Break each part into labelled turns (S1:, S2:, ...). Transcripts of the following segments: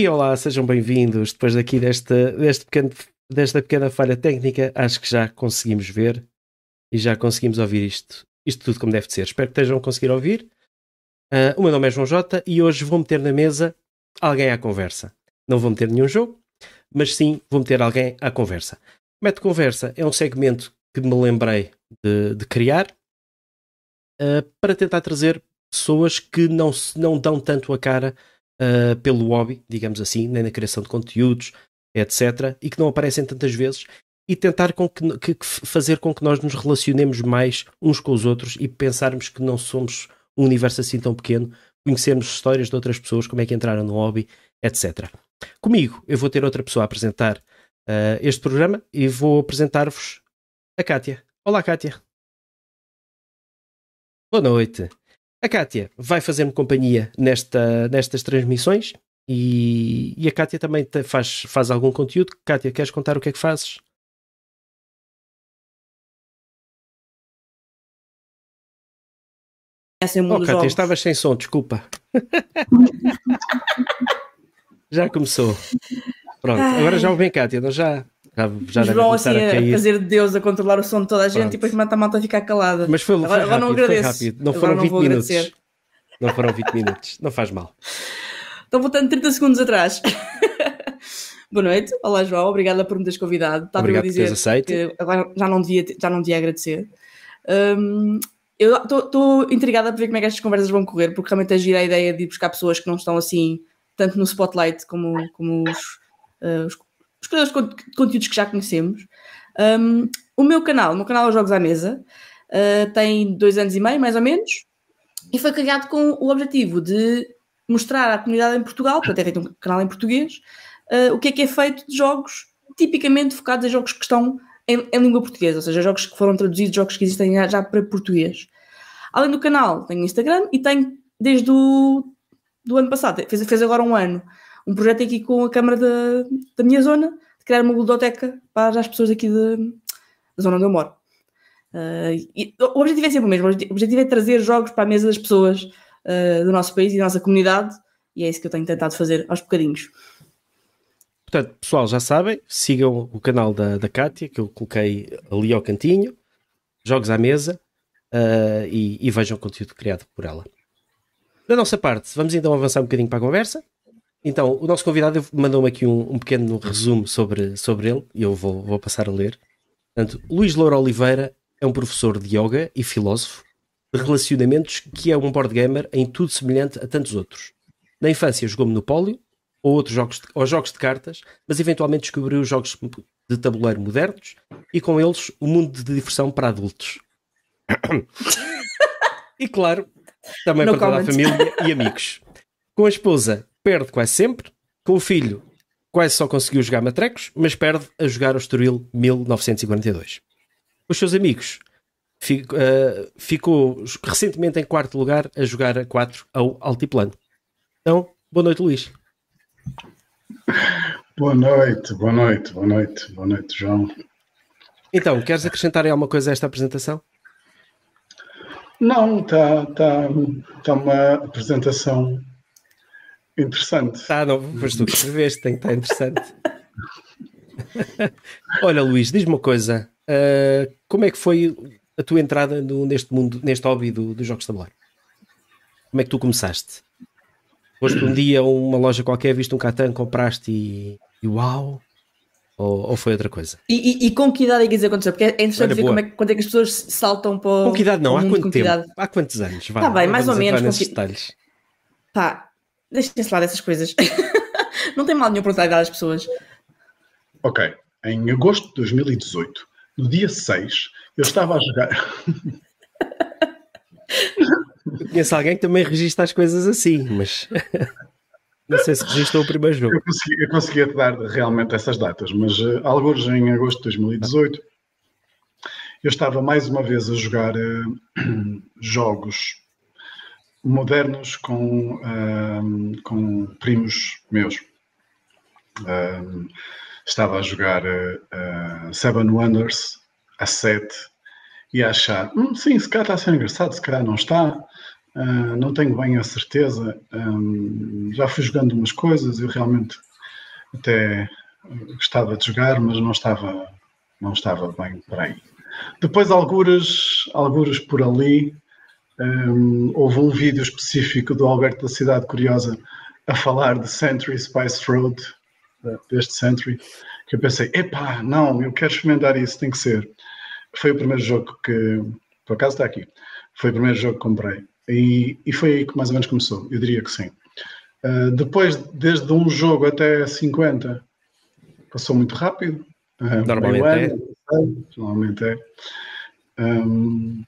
S1: E olá, sejam bem-vindos. Depois daqui desta, deste pequeno, desta pequena falha técnica, acho que já conseguimos ver e já conseguimos ouvir isto, isto tudo como deve ser. Espero que estejam a conseguir ouvir. Uh, o meu nome é João Jota e hoje vou meter na mesa alguém à conversa. Não vou meter nenhum jogo, mas sim vou meter alguém à conversa. Mete Conversa é um segmento que me lembrei de, de criar uh, para tentar trazer pessoas que não, não dão tanto a cara uh, pelo hobby, digamos assim, nem na criação de conteúdos, etc., e que não aparecem tantas vezes, e tentar com que, que, fazer com que nós nos relacionemos mais uns com os outros e pensarmos que não somos um universo assim tão pequeno, conhecermos histórias de outras pessoas, como é que entraram no hobby, etc. Comigo, eu vou ter outra pessoa a apresentar uh, este programa e vou apresentar-vos a Kátia. Olá, Kátia. Boa noite. A Kátia vai fazer-me companhia nesta, nestas transmissões e, e a Kátia também te, faz, faz algum conteúdo. Kátia, queres contar o que é que fazes?
S2: Essa é
S1: oh, Kátia, estavas sem som, desculpa. já começou. Pronto, Ai. agora já ouvi Kátia, não já?
S2: Já, já João assim a, a, fazer de Deus a controlar o som de toda a gente Pronto. e depois mata a malta a ficar calada.
S1: Mas foi, agora, foi rápido, não agradeço. Foi rápido. Não foram não 20 minutos. Agradecer. Não foram 20 minutos, não faz mal.
S2: Estou voltando 30 segundos atrás. Boa noite, olá João, obrigada por me teres convidado.
S1: Estava Obrigado a dizer
S2: que agora já não devia, já não devia agradecer. Um, eu estou intrigada por ver como é que estas conversas vão correr, porque realmente é gira a ideia de ir buscar pessoas que não estão assim tanto no spotlight como, como os, uh, os os criadores de conteúdos que já conhecemos. Um, o meu canal, o meu canal é Jogos à Mesa, uh, tem dois anos e meio, mais ou menos, e foi criado com o objetivo de mostrar à comunidade em Portugal, para ter feito um canal em português, uh, o que é que é feito de jogos tipicamente focados em jogos que estão em, em, língua portuguesa, ou seja, jogos que foram traduzidos, jogos que existem já para português. Além do canal, tenho Instagram e tenho desde o do ano passado, fez, fez agora um ano, um projeto aqui com a Câmara da, da minha zona, de criar uma biblioteca para as pessoas aqui de, da zona onde eu moro. Uh, e, o objetivo é sempre o mesmo, o objetivo é trazer jogos para a mesa das pessoas uh, do nosso país e da nossa comunidade, e é isso que eu tenho tentado fazer aos bocadinhos.
S1: Portanto, pessoal, já sabem, sigam o canal da, da Kátia, que eu coloquei ali ao cantinho, Jogos à Mesa, uh, e, e, vejam o conteúdo criado por ela. Da nossa parte, vamos então avançar um bocadinho para a conversa. Então, o nosso convidado mandou-me aqui um, um, pequeno resumo sobre, sobre ele e eu vou, vou passar a ler. Portanto, Luís Loura Oliveira é um professor de yoga e filósofo de relacionamentos que é um board gamer em tudo semelhante a tantos outros. Na infância jogou Monopólio ou outros jogos de, ou jogos de cartas, mas eventualmente descobriu jogos de tabuleiro modernos e com eles o mundo de diversão para adultos. e claro, também no para toda a família e amigos. Com a esposa perde quase sempre. Com o filho, quase só conseguiu jogar matrecos, mas perde a jogar o Estoril 1942. Os seus amigos fico, uh, ficou recentemente em quarto lugar a jogar a 4 ao Altiplano. Então, boa noite, Luís.
S3: Boa noite, boa noite, boa noite, boa noite, João.
S1: Então, queres acrescentar alguma coisa a esta apresentação?
S3: Não, está tá, tá uma apresentação Interessante.
S1: Tá, não, pois tu que escreveste, tem que estar interessante. Olha, Luís, diz-me uma coisa. Uh, como é que foi a tua entrada no, neste mundo, neste hobby do, dos jogos de tabuleiro? Como é que tu começaste? Foste um dia a uma loja qualquer, viste um Catan, compraste e, e uau? Ou, ou, foi outra coisa?
S2: E, e, e, com que idade é que isso aconteceu? Porque é interessante Olha, ver como é, quando é que as pessoas saltam para.
S1: Com que idade não? Há quanto tempo? Há quantos anos?
S2: Está bem, mais ou menos. Com que... detalhes. Pá, Deixem-se lá dessas coisas. não tem mal nenhum perguntar a idade das pessoas.
S3: Ok. Em agosto de 2018, no dia 6, eu estava a jogar.
S1: conheço alguém que também registra as coisas assim, mas não sei se registrou o primeiro jogo.
S3: Eu conseguia, eu conseguia dar realmente essas datas, mas uh, alguns em agosto de 2018 eu estava mais uma vez a jogar uh, jogos modernos com, um, com primos meus. Um, estava a jogar uh, Seven Wonders a 7 e a achar, hum, sim, se calhar está a ser engraçado, se calhar não está. uh, não tenho bem a certeza. Um, já fui jogando umas coisas, eu realmente até gostava de jogar, mas não estava, não estava bem por aí. Depois, algures, algures por ali, um, houve um vídeo específico do Alberto da Cidade Curiosa a falar de Century Spice Road, deste Century, que eu pensei, epá, não, eu quero experimentar isso, tem que ser. Foi o primeiro jogo que, por acaso está aqui, foi o primeiro jogo que comprei. E, e foi aí que mais ou menos começou, eu diria que sim. Uh, depois, desde um jogo até 50, passou muito rápido.
S1: Uh, normalmente é.
S3: Normalmente é. Um,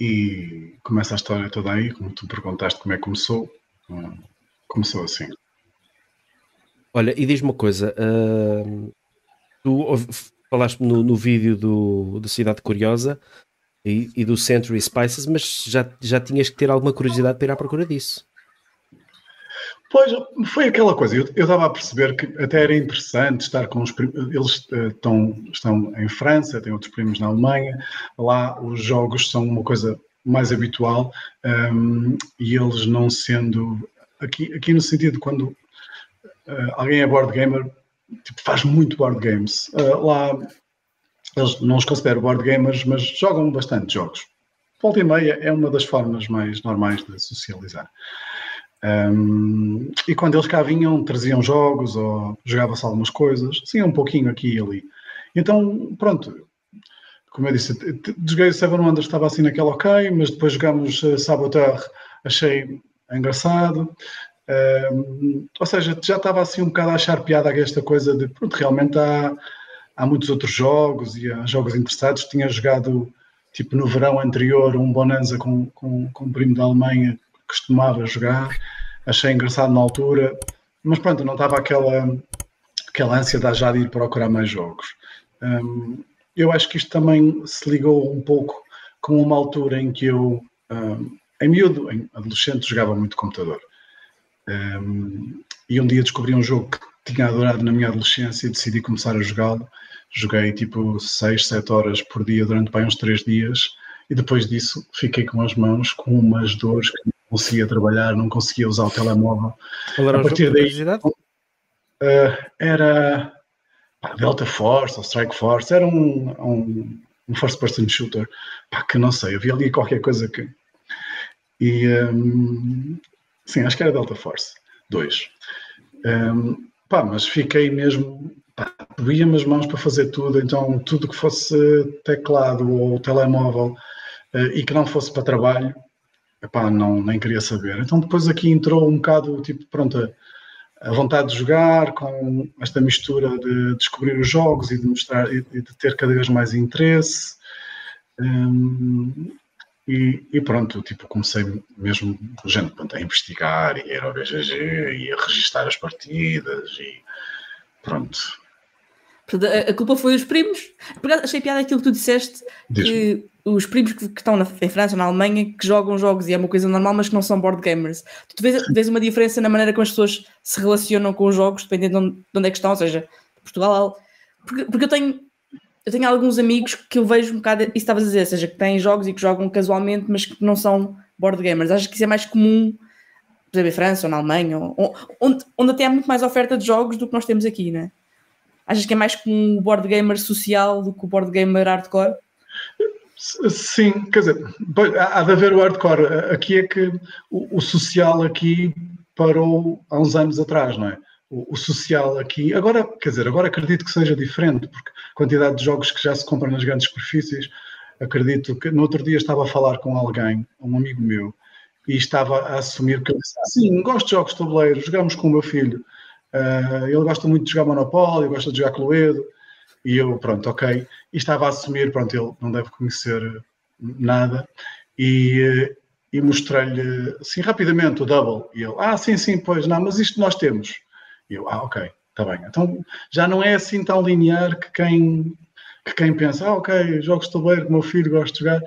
S3: e começa a história toda aí, como tu perguntaste como é que começou. Uh, começou assim.
S1: Olha, e diz-me uma coisa, uh, tu falaste no, no vídeo do, do Cidade Curiosa e, e, do Century Spices, mas já, já tinhas que ter alguma curiosidade para ir à procura disso.
S3: Pois, foi aquela coisa, eu, estava a perceber que até era interessante estar com os primos, eles estão, estão em França, têm outros primos na Alemanha, lá os jogos são uma coisa mais habitual um, e eles não sendo, aqui, aqui no sentido quando uh, alguém é board gamer, tipo, faz muito board games. Uh, lá eles não os considero board gamers, mas jogam bastante jogos. Volta e meia é uma das formas mais normais de socializar. Um, e quando eles cá vinham, traziam jogos ou jogavam-se algumas coisas, sim, um pouquinho aqui e ali. Então, pronto, como eu disse, joguei o Seven Wonders, estava assim naquela ok, mas depois jogámos uh, Saboteur, achei engraçado. Ou seja, já estava assim um bocado a achar piada a esta coisa de pronto, realmente há, há muitos outros jogos e há jogos interessados. Tinha jogado tipo no verão anterior um Bonanza com, com, com um primo da Alemanha que costumava jogar, achei engraçado na altura, mas pronto, não estava aquela, aquela ansiedade já de ir procurar mais jogos. Um, eu acho que isto também se ligou um pouco com uma altura em que eu, um, em miúdo, em adolescente, jogava muito computador. Um, e um dia descobri um jogo que tinha adorado na minha adolescência e decidi começar a jogá-lo. Joguei tipo 6, 7 horas por dia durante bem uns 3 dias e depois disso fiquei com as mãos com umas dores que conseguia trabalhar, não conseguia usar o telemóvel.
S1: Qual era a partir daí
S3: uh, era pá, Delta Force ou Strike Force, era um, um, um first person shooter pá, que não sei, havia ali qualquer coisa que. E, um, Sim, acho que era Delta Force 2. Um, pá, mas fiquei mesmo. doía-me as mãos para fazer tudo, então tudo que fosse teclado ou telemóvel uh, e que não fosse para trabalho, epá, não, nem queria saber. Então depois aqui entrou um bocado, tipo, pronto, a, a vontade de jogar com esta mistura de descobrir os jogos e de mostrar e de ter cada vez mais interesse. Um, e, e, pronto, tipo, comecei mesmo gente, pronto, a investigar e ir ao BGG e a registar as partidas e pronto.
S2: A culpa foi dos primos. Achei piada aquilo que tu disseste, que os primos que, que estão na, em França ou na Alemanha que jogam jogos e é uma coisa normal, mas que não são board gamers. Tu vês, vês uma diferença na maneira como as pessoas se relacionam com os jogos, dependendo de onde, de onde é que estão, ou seja, Portugal. Porque, porque eu tenho eu tenho alguns amigos que eu vejo um bocado isso estavas a dizer, ou seja, que têm jogos e que jogam casualmente, mas que não são board gamers. Acho que isso é mais comum, por exemplo, em França ou na Alemanha, ou, onde, onde até há muito mais oferta de jogos do que nós temos aqui, né? Achas que é mais comum o board gamer social do que o board gamer hardcore?
S3: Sim, quer dizer, há de haver o hardcore. Aqui é que o, social aqui parou há uns anos atrás, não é? o, social aqui. Agora, quer dizer, agora acredito que seja diferente, porque a quantidade de jogos que já se compram nas grandes superfícies, acredito que no outro dia estava a falar com alguém, um amigo meu, e estava a assumir que eu disse, sim, gosto de jogos de tabuleiro, jogamos com o meu filho. Uh, ele gosta muito de jogar Monopólio, gosta de jogar Cluedo, e eu, pronto, ok. E estava a assumir, pronto, ele não deve conhecer nada, e, e mostrei-lhe, assim, rapidamente o Double, e ele, ah, sim, sim, pois, não, mas isto nós temos. E eu, ah, ok, está bem. Então já não é assim tão linear que quem, que quem pensa, ah, ok, jogos de tabuleiro que meu filho gosta de jogar,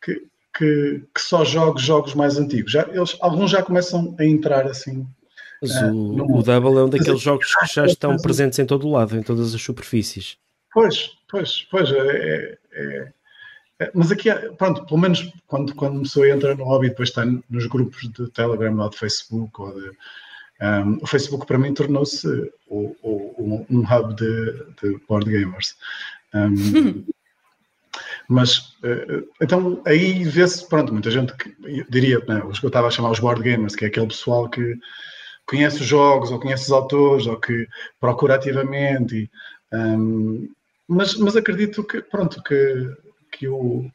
S3: que, que, que só jogos jogos mais antigos. Já, eles, alguns já começam a entrar assim.
S1: Mas uh, o, o Double é um daqueles jogos que já estão presentes em todo o lado, em todas as superfícies.
S3: Pois, pois, pois, é, é, É, mas aqui, pronto, pelo menos quando, quando uma pessoa entra no hobby, depois está nos grupos de Telegram ou de Facebook ou de, um, o Facebook para mim tornou-se um hub de, de board gamers. Um, mas eh, então aí vê-se, pronto, muita gente que eu diria, né, os que eu estava a chamar os board gamers, que é aquele pessoal que conhece os jogos ou conhece os autores ou que procura ativamente. E, um, mas, mas acredito que, pronto, que, que, o,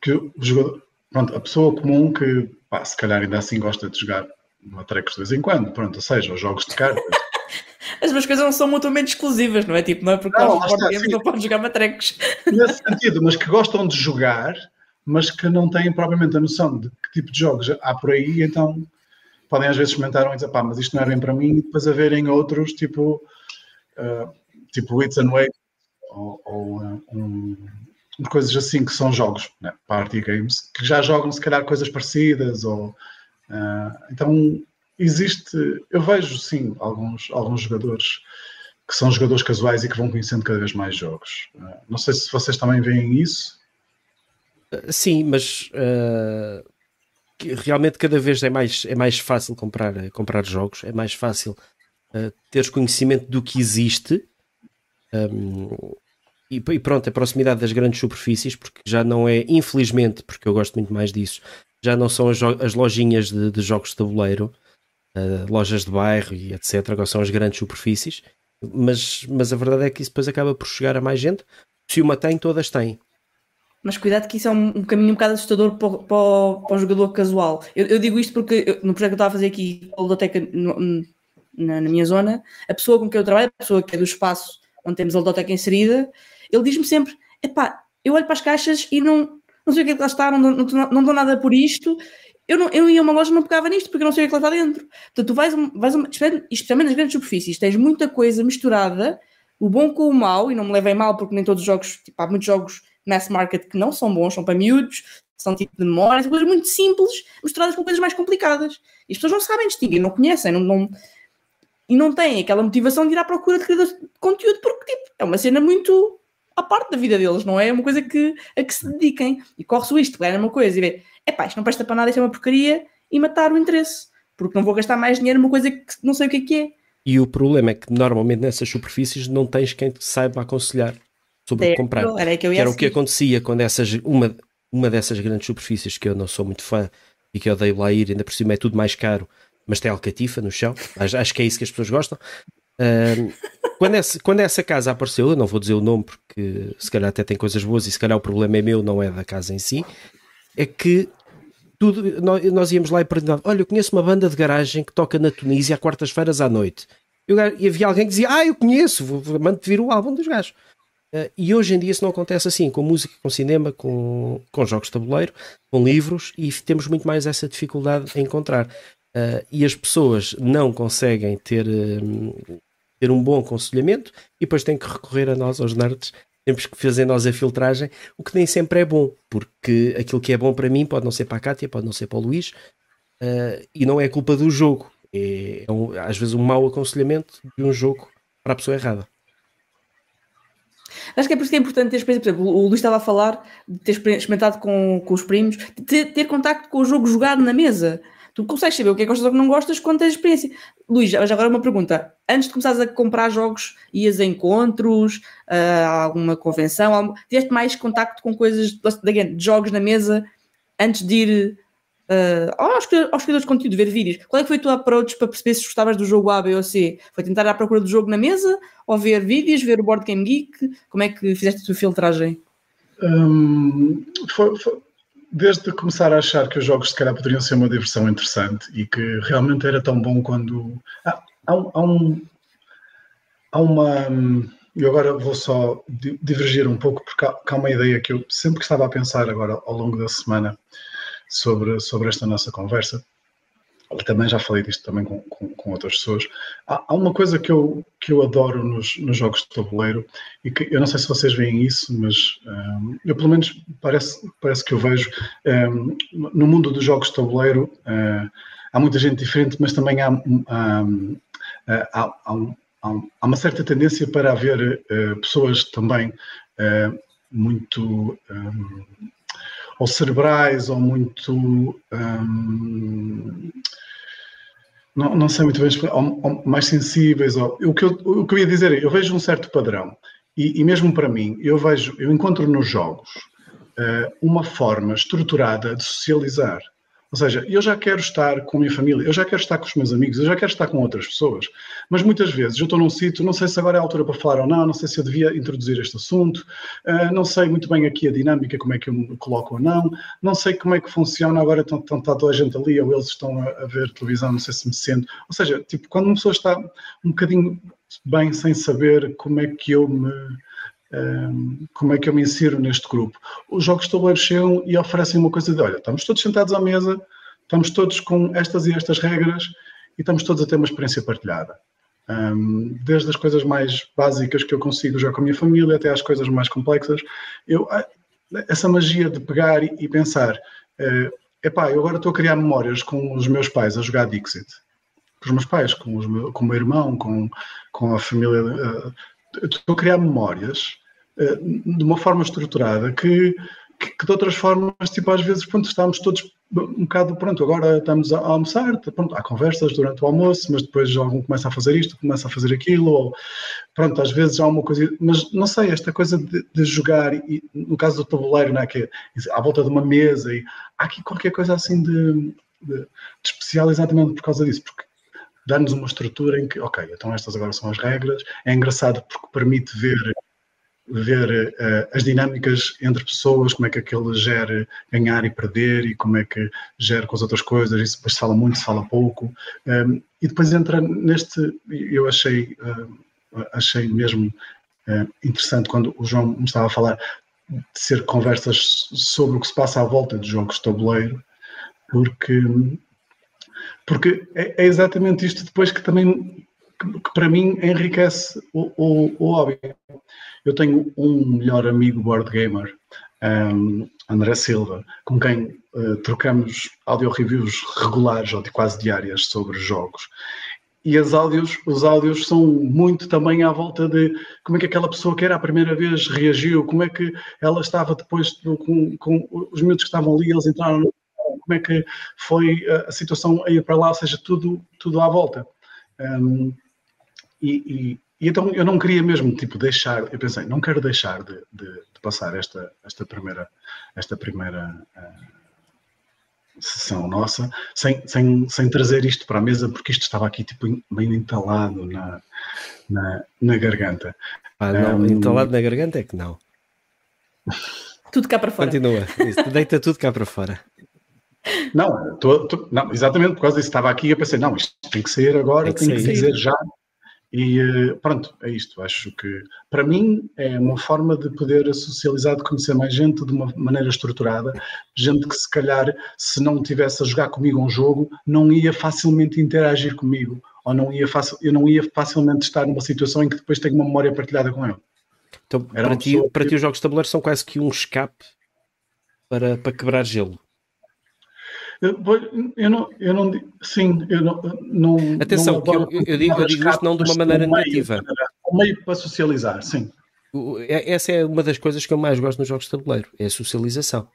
S3: que o jogador, pronto, a pessoa comum que, pá, se calhar ainda assim gosta de jogar matrecos de vez em quando, pronto, ou seja, os jogos de cartas.
S2: As duas coisas não são mutuamente exclusivas, não é? Tipo, não é porque não, está, games, não podem jogar matrecos.
S3: Nesse sentido, mas que gostam de jogar, mas que não têm propriamente a noção de que tipo de jogos há por aí, então podem às vezes comentar e dizer, pá, mas isto não é bem para mim, e depois haverem outros, tipo, uh, tipo Wits and Wait, ou, ou uh, um, coisas assim que são jogos, né, party games, que já jogam se calhar coisas parecidas, ou uh, então existe, eu vejo sim alguns, alguns jogadores que são jogadores casuais e que vão conhecendo cada vez mais jogos. não sei se vocês também veem isso.
S1: Sim, mas uh, realmente cada vez é mais, é mais fácil comprar, comprar jogos, é mais fácil uh, teres conhecimento do que existe um, e, e, pronto, a proximidade das grandes superfícies, porque já não é, infelizmente, porque eu gosto muito mais disso, já não são as, as lojinhas de, de, jogos de tabuleiro, uh, lojas de bairro e etc. Agora são as grandes superfícies, mas, mas a verdade é que isso depois acaba por chegar a mais gente. Se uma tem, todas têm.
S2: Mas cuidado que isso é um, um caminho um bocado assustador para, para, para o jogador casual. Eu, eu digo isto porque eu, no projeto que eu estava a fazer aqui, a ludoteca na, na, minha zona, a pessoa com quem eu trabalho, a pessoa que é do espaço onde temos a ludoteca inserida, ele diz-me sempre: epá, eu olho para as caixas e não, não sei o que é que lá está, não, não, não, não dou nada por isto. Eu, não, eu ia a uma loja não pegava nisto porque eu não sei o que é que lá está dentro. Portanto, tu vais, vais especialmente nas grandes superfícies, tens muita coisa misturada, o bom com o mau, e não me levem mal porque nem todos os jogos, tipo, há muitos jogos mass market que não são bons, são para miúdos, são tipo de memória, coisas muito simples, misturadas com coisas mais complicadas. E as pessoas não sabem distinguir, não conhecem, não, não, e não têm aquela motivação de ir à procura de criadores de conteúdo, porque tipo, é uma cena muito à parte da vida deles, não é? É uma coisa que, a que se dediquem. E corre-se isto, ganha uma coisa e vê, é pá, isto não presta para nada, isto é uma porcaria, e matar o interesse, porque não vou gastar mais dinheiro numa coisa que não sei o que é que é.
S1: E o problema é que normalmente nessas superfícies não tens quem te saiba aconselhar sobre o que comprar.
S2: Era, que,
S1: que era o que acontecia quando essas, uma, uma dessas grandes superfícies que eu não sou muito fã e que eu odeio lá ir, ainda por cima é tudo mais caro, mas tem alcatifa no chão, acho, acho que é isso que as pessoas gostam. Uh, quando, essa, quando essa casa apareceu, eu não vou dizer o nome porque se calhar até tem coisas boas e se calhar o problema é meu, não é da casa em si, é que tudo, nós, nós íamos lá e perguntávamos: Olha, eu conheço uma banda de garagem que toca na Tunísia quartas-feiras à noite. e havia alguém que dizia: Ah, eu conheço, mando-te vir o álbum dos gajos. Uh, e hoje em dia isso não acontece assim, com música, com cinema, com, com jogos de tabuleiro, com livros, e temos muito mais essa dificuldade em encontrar. Uh, e as pessoas não conseguem ter, uh, ter um bom aconselhamento e depois têm que recorrer a nós, aos nerds, temos que fazer nós a filtragem, o que nem sempre é bom, porque aquilo que é bom para mim pode não ser para a Kátia, pode não ser para o Luís, e não é culpa do jogo. É, é um, às vezes um mau aconselhamento de um jogo para a pessoa errada.
S2: Acho que é por isso que é importante ter experiência. Por exemplo, o Luís estava a falar de ter experimentado com, com os primos, de ter, ter contacto com o jogo jogado na mesa. Tu consegues saber o que é que gostas ou que não gostas quando tens experiência. Luís, agora uma pergunta. Antes de começares a comprar jogos, ias a encontros, a alguma convenção, alguma... tiveste mais contacto com coisas de jogos na mesa antes de ir uh, aos, criadores de conteúdo, ver vídeos. Qual é que foi o teu approach para perceber se gostavas do jogo A, B ou C? Foi tentar ir à procura do jogo na mesa ou ver vídeos, ver o Board Game Geek? Como é que fizeste a tua filtragem?
S3: Um, foi, foi, desde começar a achar que os jogos se calhar poderiam ser uma diversão interessante e que realmente era tão bom quando. Ah, há, há, um, há uma. Eu agora vou só divergir um pouco, porque há, há uma ideia que eu sempre que estava a pensar agora ao longo da semana sobre, sobre esta nossa conversa. Também já falei disto também com, com, com outras pessoas. Há, há, uma coisa que eu, que eu adoro nos, nos jogos de tabuleiro e que eu não sei se vocês veem isso, mas um, eu pelo menos parece, parece que eu vejo um, no mundo dos jogos de tabuleiro uh, há muita gente diferente, mas também há, há, há, há, uma certa tendência para haver uh, pessoas também uh, muito um, ou cerebrais ou muito um, não, não, sei muito bem mais sensíveis ou, o, que eu, o que eu ia dizer é, eu vejo um certo padrão. E, e mesmo para mim eu vejo eu encontro nos jogos uh, uma forma estruturada de socializar ou seja, eu já quero estar com a minha família, eu já quero estar com os meus amigos, eu já quero estar com outras pessoas, mas muitas vezes eu estou num sítio, não sei se agora é a altura para falar ou não, não sei se eu devia introduzir este assunto, uh, não sei muito bem aqui a dinâmica, como é que eu me coloco ou não, não sei como é que funciona agora, estão, estão, está toda a gente ali, ou eles estão a ver televisão, não sei se me sento. Ou seja, tipo, quando uma pessoa está um bocadinho bem sem saber como é que eu me como é que eu me insiro neste grupo? Os jogos de tabuleiro chegam e oferecem uma coisa de: olha, estamos todos sentados à mesa, estamos todos com estas e estas regras e estamos todos a ter uma experiência partilhada. Um, desde as coisas mais básicas que eu consigo jogar com a minha família até às coisas mais complexas. Eu, ah, essa magia de pegar e, pensar: uh, epá, eu agora estou a criar memórias com os meus pais a jogar Dixit. Com os meus pais, com, os com o meu irmão, com, com a família. Uh, estou a criar memórias de uma forma estruturada que, que, que, de outras formas, tipo, às vezes, pronto, estamos todos um bocado, pronto, agora estamos a, almoçar, pronto, há conversas durante o almoço, mas depois algum começa a fazer isto, começa a fazer aquilo, ou, pronto, às vezes há uma coisa, mas não sei, esta coisa de, de jogar, e no caso do tabuleiro, né, que é à volta de uma mesa, e há aqui qualquer coisa assim de, de, de especial exatamente por causa disso, porque dá-nos uma estrutura em que, ok, então estas agora são as regras. É engraçado porque permite ver ver uh, as dinâmicas entre pessoas, como é que aquele gera ganhar e perder e como é que gera com as outras coisas, isso depois se fala muito, se fala pouco. Um, ehm, e depois entra neste, eu achei, uh, achei mesmo uh, interessante quando o João me estava a falar de ser conversas sobre o que se passa à volta de jogos de tabuleiro, porque porque é, é exatamente isto depois que também, que, que para mim, enriquece o, o, o, hobby. Eu tenho um melhor amigo board gamer, um, André Silva, com quem uh, trocamos audio reviews regulares ou de quase diárias sobre jogos. E as áudios, os áudios são muito também à volta de como é que aquela pessoa que era a primeira vez reagiu, como é que ela estava depois com, com os miúdos que estavam ali, eles entraram no como é que foi a situação a ir para lá, ou seja, tudo, tudo à volta. Um, e, e, então eu não queria mesmo tipo deixar, eu pensei, não quero deixar de, de, de passar esta, esta primeira, esta primeira uh, sessão nossa sem, sem, sem trazer isto para a mesa, porque isto estava aqui tipo bem entalado na, na, na garganta.
S1: Ah, não, um, entalado na garganta é que não.
S2: Tudo cá para fora.
S1: Continua, isso, deita tudo cá para fora.
S3: Não, tô, tô, não, exatamente por causa disso. Estava aqui e eu pensei, não, isto tem que sair agora, tem que, tem que dizer já. E eh, pronto, é isto. Acho que para mim é uma forma de poder socializar, de conhecer mais gente de uma maneira estruturada. Gente que se calhar, se não tivesse a jogar comigo um jogo, não ia facilmente interagir comigo. Ou não ia facil, eu não ia facilmente estar numa situação em que depois tenho uma memória partilhada com ele.
S1: Então, para ti, para ti, os jogos de tabuleiro são quase que um escape para, para quebrar gelo.
S3: Eu, eu, não, eu não, sim, eu não, não
S1: Atenção, não eu, eu, digo, eu digo isto não de uma maneira um negativa.
S3: Um meio para socializar, sim.
S1: É, essa é uma das coisas que eu mais gosto nos jogos de tabuleiro, é a socialização.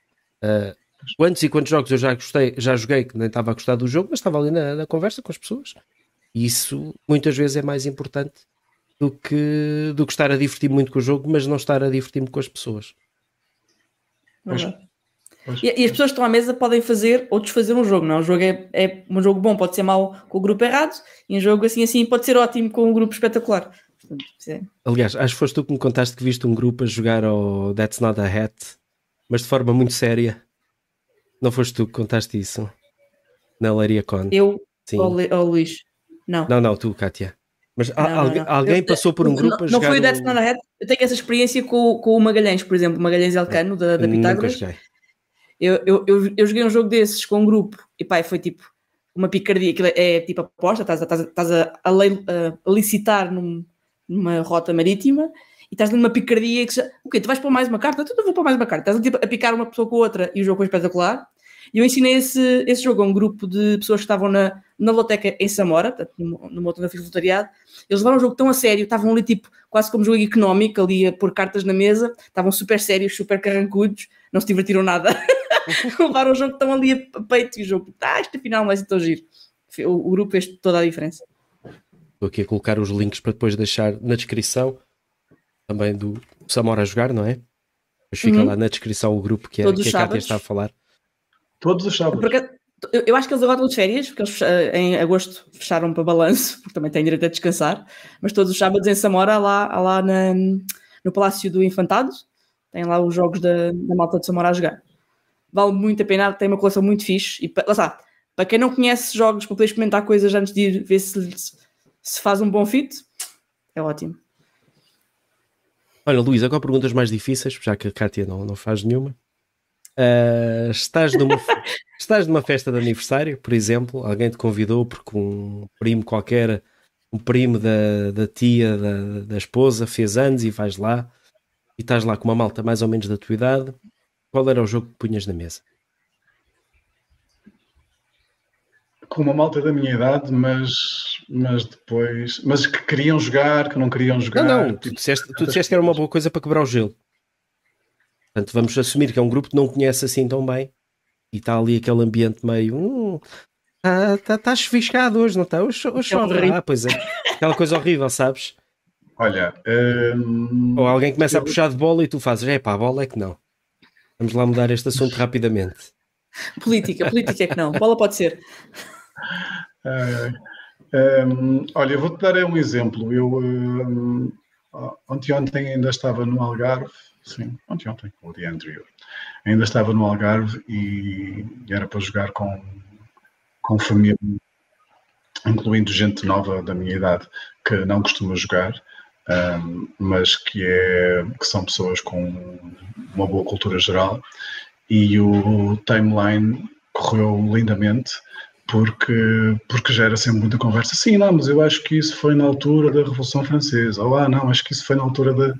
S1: Uh, quantos e quantos jogos eu já gostei, já joguei que nem estava a gostar do jogo, mas estava ali na, na conversa com as pessoas. E isso muitas vezes é mais importante do que, do que estar a divertir muito com o jogo, mas não estar a divertir-me com as pessoas.
S2: Mas, e, e, as pessoas que estão à mesa podem fazer ou desfazer um jogo, não? É? Um jogo é, é um jogo bom, pode ser mau com o grupo errado, e um jogo assim assim pode ser ótimo com um grupo espetacular.
S1: É. Aliás, acho que foste tu que me contaste que viste um grupo a jogar ao That's Not a Hat, mas de forma muito séria. Não foste tu que contaste isso na Leiria Con?
S2: Eu Sim. ou, ou Luís? Não.
S1: Não, não, tu, Kátia. Mas não, alguém, não, não. alguém eu, passou por um grupo
S2: não,
S1: a jogar.
S2: Não foi o That's Not a Hat. Eu tenho essa experiência com, com o Magalhães, por exemplo, Magalhães Elcano, da, da Pitágoras. Eu, eu, eu, eu, joguei um jogo desses com um grupo e pá, foi tipo uma picardia, aquilo é, tipo aposta, estás, estás, estás a, a, a, licitar num, numa rota marítima e estás numa picardia que ok, tu vais pôr mais uma carta, tu não vou pôr mais uma carta, estás tipo, a picar uma pessoa com outra e o jogo foi espetacular. E eu ensinei esse, esse jogo a um grupo de pessoas que estavam na, na loteca em Samora, portanto, numa, numa outra voluntariado. Eles levaram o jogo tão a sério, estavam ali tipo quase como jogo económico, ali a pôr cartas na mesa, estavam super sérios, super carrancudos, não se divertiram nada. levaram o jogo tão ali a peito e o jogo, ah, este afinal não vai ser tão giro. O, o grupo fez toda a diferença.
S1: Estou aqui a colocar os links para depois deixar na descrição também do Samora a jogar, não é? Depois fica uhum. lá na descrição o grupo que, é, que a Cátia está a falar.
S3: Todos os sábados.
S2: Porque, eu acho que eles agora estão de férias, porque eles eh, em agosto fecharam para balanço, porque também têm direito a descansar, mas todos os sábados em Samora, lá, lá na, no Palácio do Infantado, tem lá os jogos da, da malta de Samora a jogar. Vale muito a pena, tem uma coleção muito fixe. E lá está, para quem não conhece jogos, para poder experimentar coisas antes de ir ver se, se faz um bom fit, é ótimo.
S1: Olha, Luís, agora perguntas mais difíceis, já que a Kátia não, não faz nenhuma. Uh, estás, numa, estás numa festa de aniversário, por exemplo, alguém te convidou porque um primo qualquer, um primo da, da tia, da, da esposa, fez anos e vais lá e estás lá com uma malta mais ou menos da tua idade. Qual era o jogo que punhas na mesa?
S3: com uma malta da minha idade, mas, mas depois. Mas que queriam jogar, que não queriam jogar.
S1: Não, não, tu disseste, tu disseste que era uma boa coisa para quebrar o gelo. Portanto, vamos assumir que é um grupo que não conhece assim tão bem e está ali aquele ambiente meio. Hum, está tá, tá chuviscado hoje, não está? Hoje, hoje chove. Ah, pois é. Aquela coisa horrível, sabes?
S3: Olha. Hum,
S1: Ou alguém começa eu... a puxar de bola e tu fazes, é pá, a bola é que não. Vamos lá mudar este assunto rapidamente.
S2: Política, política é que não. Bola pode ser.
S3: um, olha, eu vou-te dar um exemplo. Eu um, ontem, ontem ainda estava no Algarve, sim, ontem, ontem, o dia anterior, ainda estava no Algarve e era para jogar com, com família, incluindo gente nova da minha idade que não costuma jogar. Mas que, é, que são pessoas com uma boa cultura geral e o timeline correu lindamente porque, porque gera sempre muita conversa. Sim, não, mas eu acho que isso foi na altura da Revolução Francesa. Ou, ah, não, acho que isso foi na altura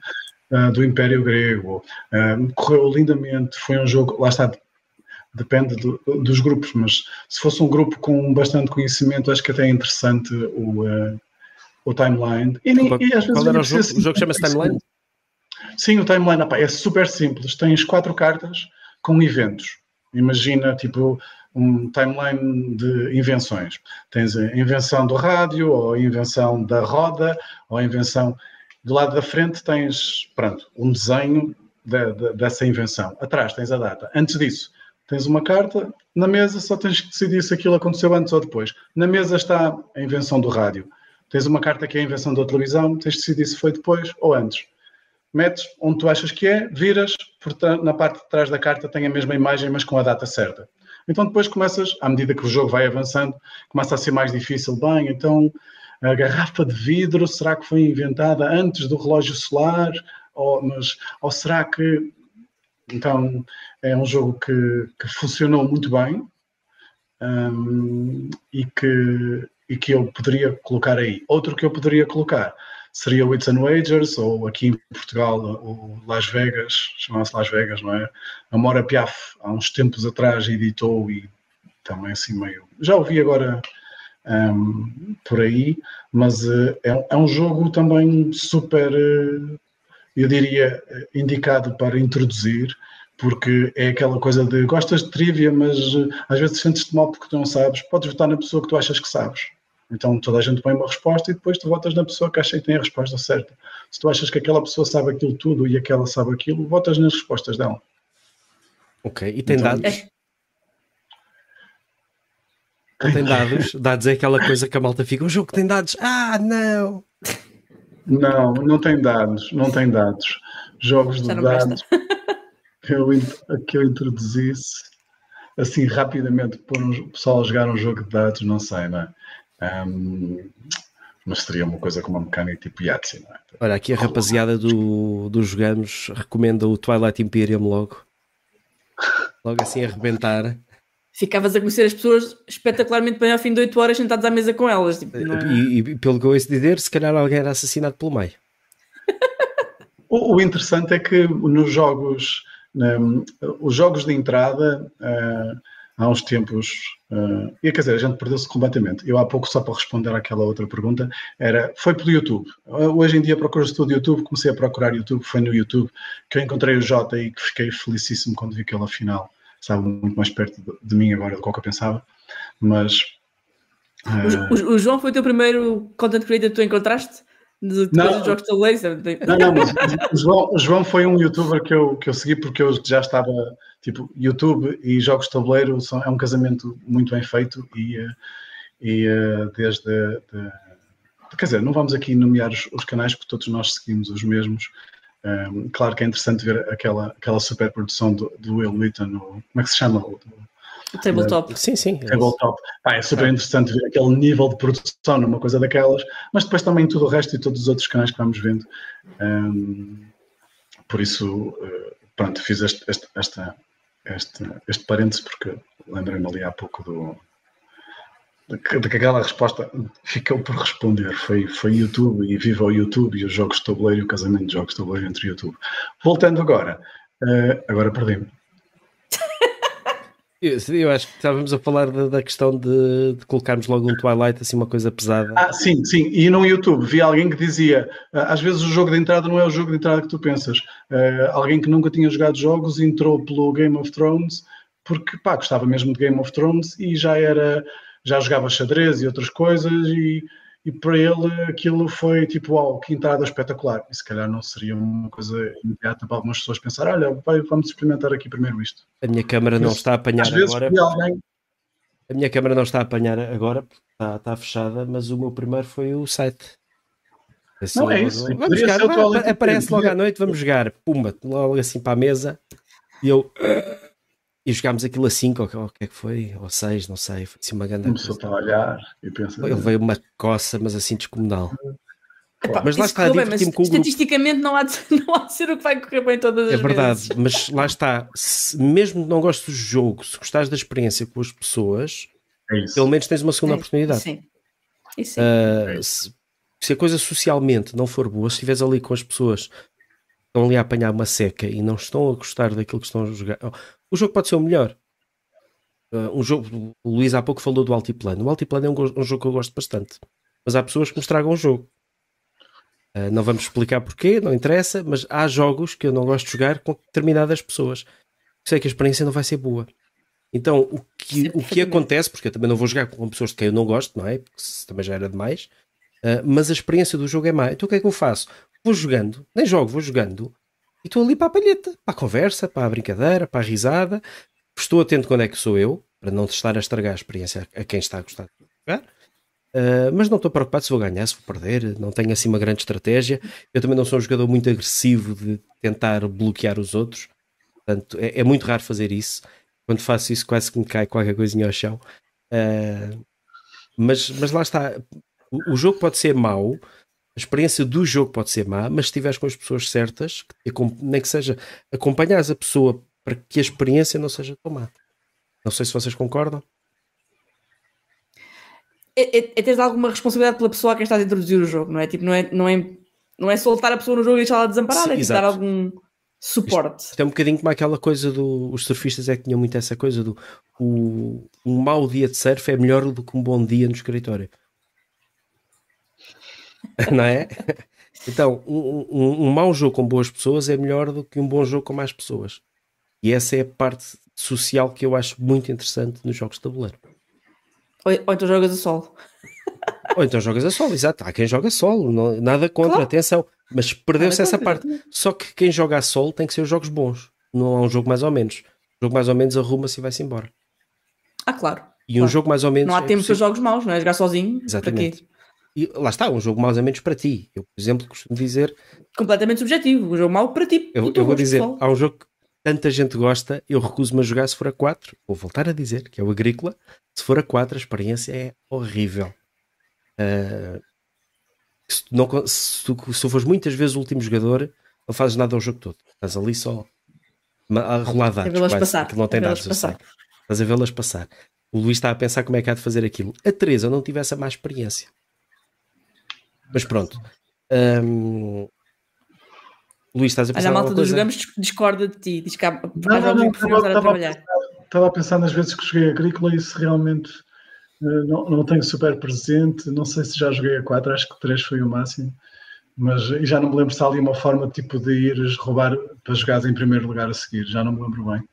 S3: uh, do Império Grego. Correu lindamente, foi um jogo, lá está, depende do, dos grupos, mas se fosse um grupo com bastante conhecimento, acho que até é interessante o, uh, o timeline.
S1: E, qual, e às vezes qual era o jogo? Assim, o jogo chama-se timeline?
S3: Sim, o timeline opa, é super simples. Tens quatro cartas com eventos. Imagina, tipo, um timeline de invenções. Tens a invenção do rádio, ou a invenção da roda, ou a invenção. Do lado da frente tens, pronto, um desenho de, de, dessa invenção. Atrás tens a data. Antes disso, tens uma carta. Na mesa só tens que decidir se aquilo aconteceu antes ou depois. Na mesa está a invenção do rádio. Tens uma carta que é a invenção da televisão, tens de decidir se foi depois ou antes metes onde tu achas que é, viras, portanto, na parte de trás da carta tem a mesma imagem, mas com a data certa. Então depois começas, à medida que o jogo vai avançando, começa a ser mais difícil. Bem, então a garrafa de vidro, será que foi inventada antes do relógio solar? Ou, mas, ou será que. Então é um jogo que, que funcionou muito bem um, e, que, e que eu poderia colocar aí. Outro que eu poderia colocar seria o It's and Wagers, ou aqui em Portugal, o Las Vegas, chamava-se Las Vegas, não é? A Mora Piaf, há uns tempos atrás, editou e também assim meio. Já ouvi agora um, por aí, mas uh, é, é, um jogo também super, uh, eu diria, indicado para introduzir, porque é aquela coisa de gostas de trivia, mas às vezes sentes-te mal porque tu não sabes, podes votar na pessoa que tu achas que sabes. Então toda a gente põe uma resposta e depois tu votas na pessoa que acha que tem a resposta certa. Se tu achas que aquela pessoa sabe aquilo tudo e aquela sabe aquilo, votas nas respostas dela.
S1: Ok, e tem então, dados? É. Tem dados? Dados é aquela coisa que a malta fica, o jogo tem dados. Ah, não!
S3: Não, não tem dados, não tem dados. Jogos de dados que eu, que eu introduzisse assim rapidamente pôr um pessoal a jogar um jogo de dados, não sei, não é? Um, mas seria uma coisa com uma mecânica tipo Yahtzee, não é?
S1: Olha, aqui a rapaziada do, do Jogamos recomenda o Twilight Imperium logo. Logo assim a arrebentar.
S2: Ficavas a conhecer as pessoas espetacularmente bem ao fim de 8 horas sentados à mesa com elas. Tipo,
S1: é? e, e, pelo que eu ouço dizer, se calhar alguém era assassinado pelo meio.
S3: o, o, interessante é que nos jogos, um, os jogos de entrada, uh, há uns tempos, uh, e quer dizer, a gente perdeu-se completamente. Eu há pouco, só para responder àquela outra pergunta, era, foi pelo YouTube. Uh, hoje em dia procuras tudo YouTube, comecei a procurar YouTube, foi no YouTube que eu encontrei o Jota e que fiquei felicíssimo quando vi que ele afinal estava muito mais perto de, de mim agora do que eu pensava, mas...
S2: Uh... O, o, João foi o teu primeiro content creator que tu encontraste? De,
S3: não,
S2: jogos de laser?
S3: Não, não, mas o João, o João foi um youtuber que eu, que eu segui porque eu já estava Tipo, YouTube e jogos de tabuleiro são, é um casamento muito bem feito e, eh, e eh, desde. De, quer dizer, não vamos aqui nomear os, os, canais porque todos nós seguimos os mesmos. Um, ehm, claro que é interessante ver aquela, aquela super produção do, do Will Wheaton, no, como é que se chama? O,
S2: o tabletop.
S1: Uh, sim, sim.
S3: Tabletop. Ah, é super interessante ver aquele nível de produção numa coisa daquelas, mas depois também tudo o resto e todos os outros canais que vamos vendo. Um, por isso, uh, pronto, fiz este, este, esta, este, este parênteses porque lembrei-me ali há pouco do, de que aquela resposta ficou por responder. Foi, foi YouTube e viva o YouTube e os jogos de tabuleiro e o casamento de jogos de tabuleiro entre YouTube. Voltando agora, uh, agora perdi-me.
S1: Eu, eu, acho que estávamos a falar da, da questão de, de, colocarmos logo um Twilight, assim, uma coisa pesada.
S3: Ah, sim, sim. E no YouTube vi alguém que dizia: ah, às vezes o jogo de entrada não é o jogo de entrada que tu pensas. Uh, alguém que nunca tinha jogado jogos entrou pelo Game of Thrones porque pá, gostava mesmo de Game of Thrones e já era, já jogava xadrez e outras coisas e e para ele aquilo foi tipo, uau, que entrada espetacular. E se calhar não seria uma coisa imediata para algumas pessoas pensar, olha, vai, vamos experimentar aqui primeiro isto.
S1: A minha câmara não está a apanhar agora. Alguém... A minha câmara não está a apanhar agora, porque está, está fechada, mas o meu primeiro foi o site.
S3: Assim, não é isso.
S1: Vamos jogar, vai, aparece logo à noite, vamos jogar. Pumba, logo assim para a mesa. E eu e jogámos aquilo a 5, ou o que é que foi? Ou 6, não sei. Foi assim uma grande
S3: Começou a olhar e pensa.
S1: Ele veio uma coça, mas assim descomunal. Epá, mas lá está,
S2: com o grupo. Estatisticamente não há, de, não há de ser o que vai correr bem todas as
S1: vezes. É verdade,
S2: vezes.
S1: mas lá está. Se, mesmo que não gostes do jogo, se gostares da experiência com as pessoas, é pelo menos tens uma segunda é, oportunidade. Sim.
S2: Isso, uh,
S1: se, se, a coisa socialmente não for boa, se estiveres ali com as pessoas estão ali a apanhar uma seca e não estão a gostar daquilo que estão a jogar, o jogo pode ser o melhor. Uh, um jogo, o Luís há pouco falou do Altiplano. O Altiplano é um, um, jogo que eu gosto bastante. Mas há pessoas que me estragam o jogo. Uh, não vamos explicar porquê, não interessa, mas há jogos que eu não gosto de jogar com determinadas pessoas. Sei que a experiência não vai ser boa. Então, o que, o que acontece, porque eu também não vou jogar com pessoas de quem eu não gosto, não é? Porque também já era demais. Uh, mas a experiência do jogo é má. Então, o que é que eu faço? Vou jogando, nem jogo, vou jogando e estou ali para a palheta, para a conversa, para a brincadeira, para a risada. Estou atento quando é que sou eu, para não estar a estragar a experiência a quem está a gostar de jogar. Uh, mas não estou preocupado se vou ganhar, se vou perder, não tenho assim uma grande estratégia. Eu também não sou um jogador muito agressivo de tentar bloquear os outros, portanto é, é muito raro fazer isso. Quando faço isso, quase que me cai qualquer coisinha ao chão. Uh, mas, mas lá está, o, o jogo pode ser mau, a experiência do jogo pode ser má, mas se estiveres com as pessoas certas, nem que seja acompanhares a pessoa para que a experiência não seja tão má. Não sei se vocês concordam.
S2: É, é, é teres alguma responsabilidade pela pessoa a quem estás a introduzir o jogo, não é? Tipo, não é, não é, não é soltar a pessoa no jogo e deixá-la desamparada, Sim, é tipo, dar algum suporte.
S1: Isto, isto, é um bocadinho como aquela coisa do. Os surfistas é que tinham muito essa coisa do. O, um mau dia de surf é melhor do que um bom dia no escritório. não é? Então, um, um, um, mau jogo com boas pessoas é melhor do que um bom jogo com mais pessoas. E essa é a parte social que eu acho muito interessante nos jogos de tabuleiro.
S2: Ou, ou então jogas a solo.
S1: Ou então jogas a solo, exato. Há quem joga solo, não, nada contra, claro. atenção. Mas perdeu-se essa parte. Só que quem joga a solo tem que ser os jogos bons. Não há um jogo mais ou menos. O jogo mais ou menos arruma-se e vai-se embora.
S2: Ah, claro.
S1: E
S2: claro.
S1: um jogo mais ou menos.
S2: Não há é tempo para jogos maus, não é? Jogar sozinho.
S1: Exatamente. E lá está, um jogo mais ou menos para ti. Eu, por exemplo, costumo dizer.
S2: Completamente subjetivo. Um jogo mau para ti.
S1: Eu, eu vou dizer, há um jogo que tanta gente gosta, eu recuso-me a jogar se for a 4. Vou voltar a dizer que é o Agrícola. Se for a 4, a experiência é horrível. Uh, se, tu não, se, tu, se tu fores muitas vezes o último jogador, não fazes nada ao jogo todo. Estás ali só a rolar dados.
S2: A passar.
S1: Que não tem dados. Passar. Estás a vê-las passar. O Luís está a pensar como é que há de fazer aquilo. A Teresa não tivesse a má experiência. Mas pronto. Um... Luís, estás a pensar
S2: Olha, a malta
S1: dos
S2: jogamos discorda de ti. Diz que há não, não, não, estava,
S3: a trabalhar. estava a pensar nas vezes que joguei agrícola e se realmente uh, não, não tenho super presente. Não sei se já joguei a 4, acho que 3 foi o máximo. Mas e já não me lembro se há ali uma forma tipo de ires roubar para jogar em primeiro lugar a seguir. Já não me lembro bem.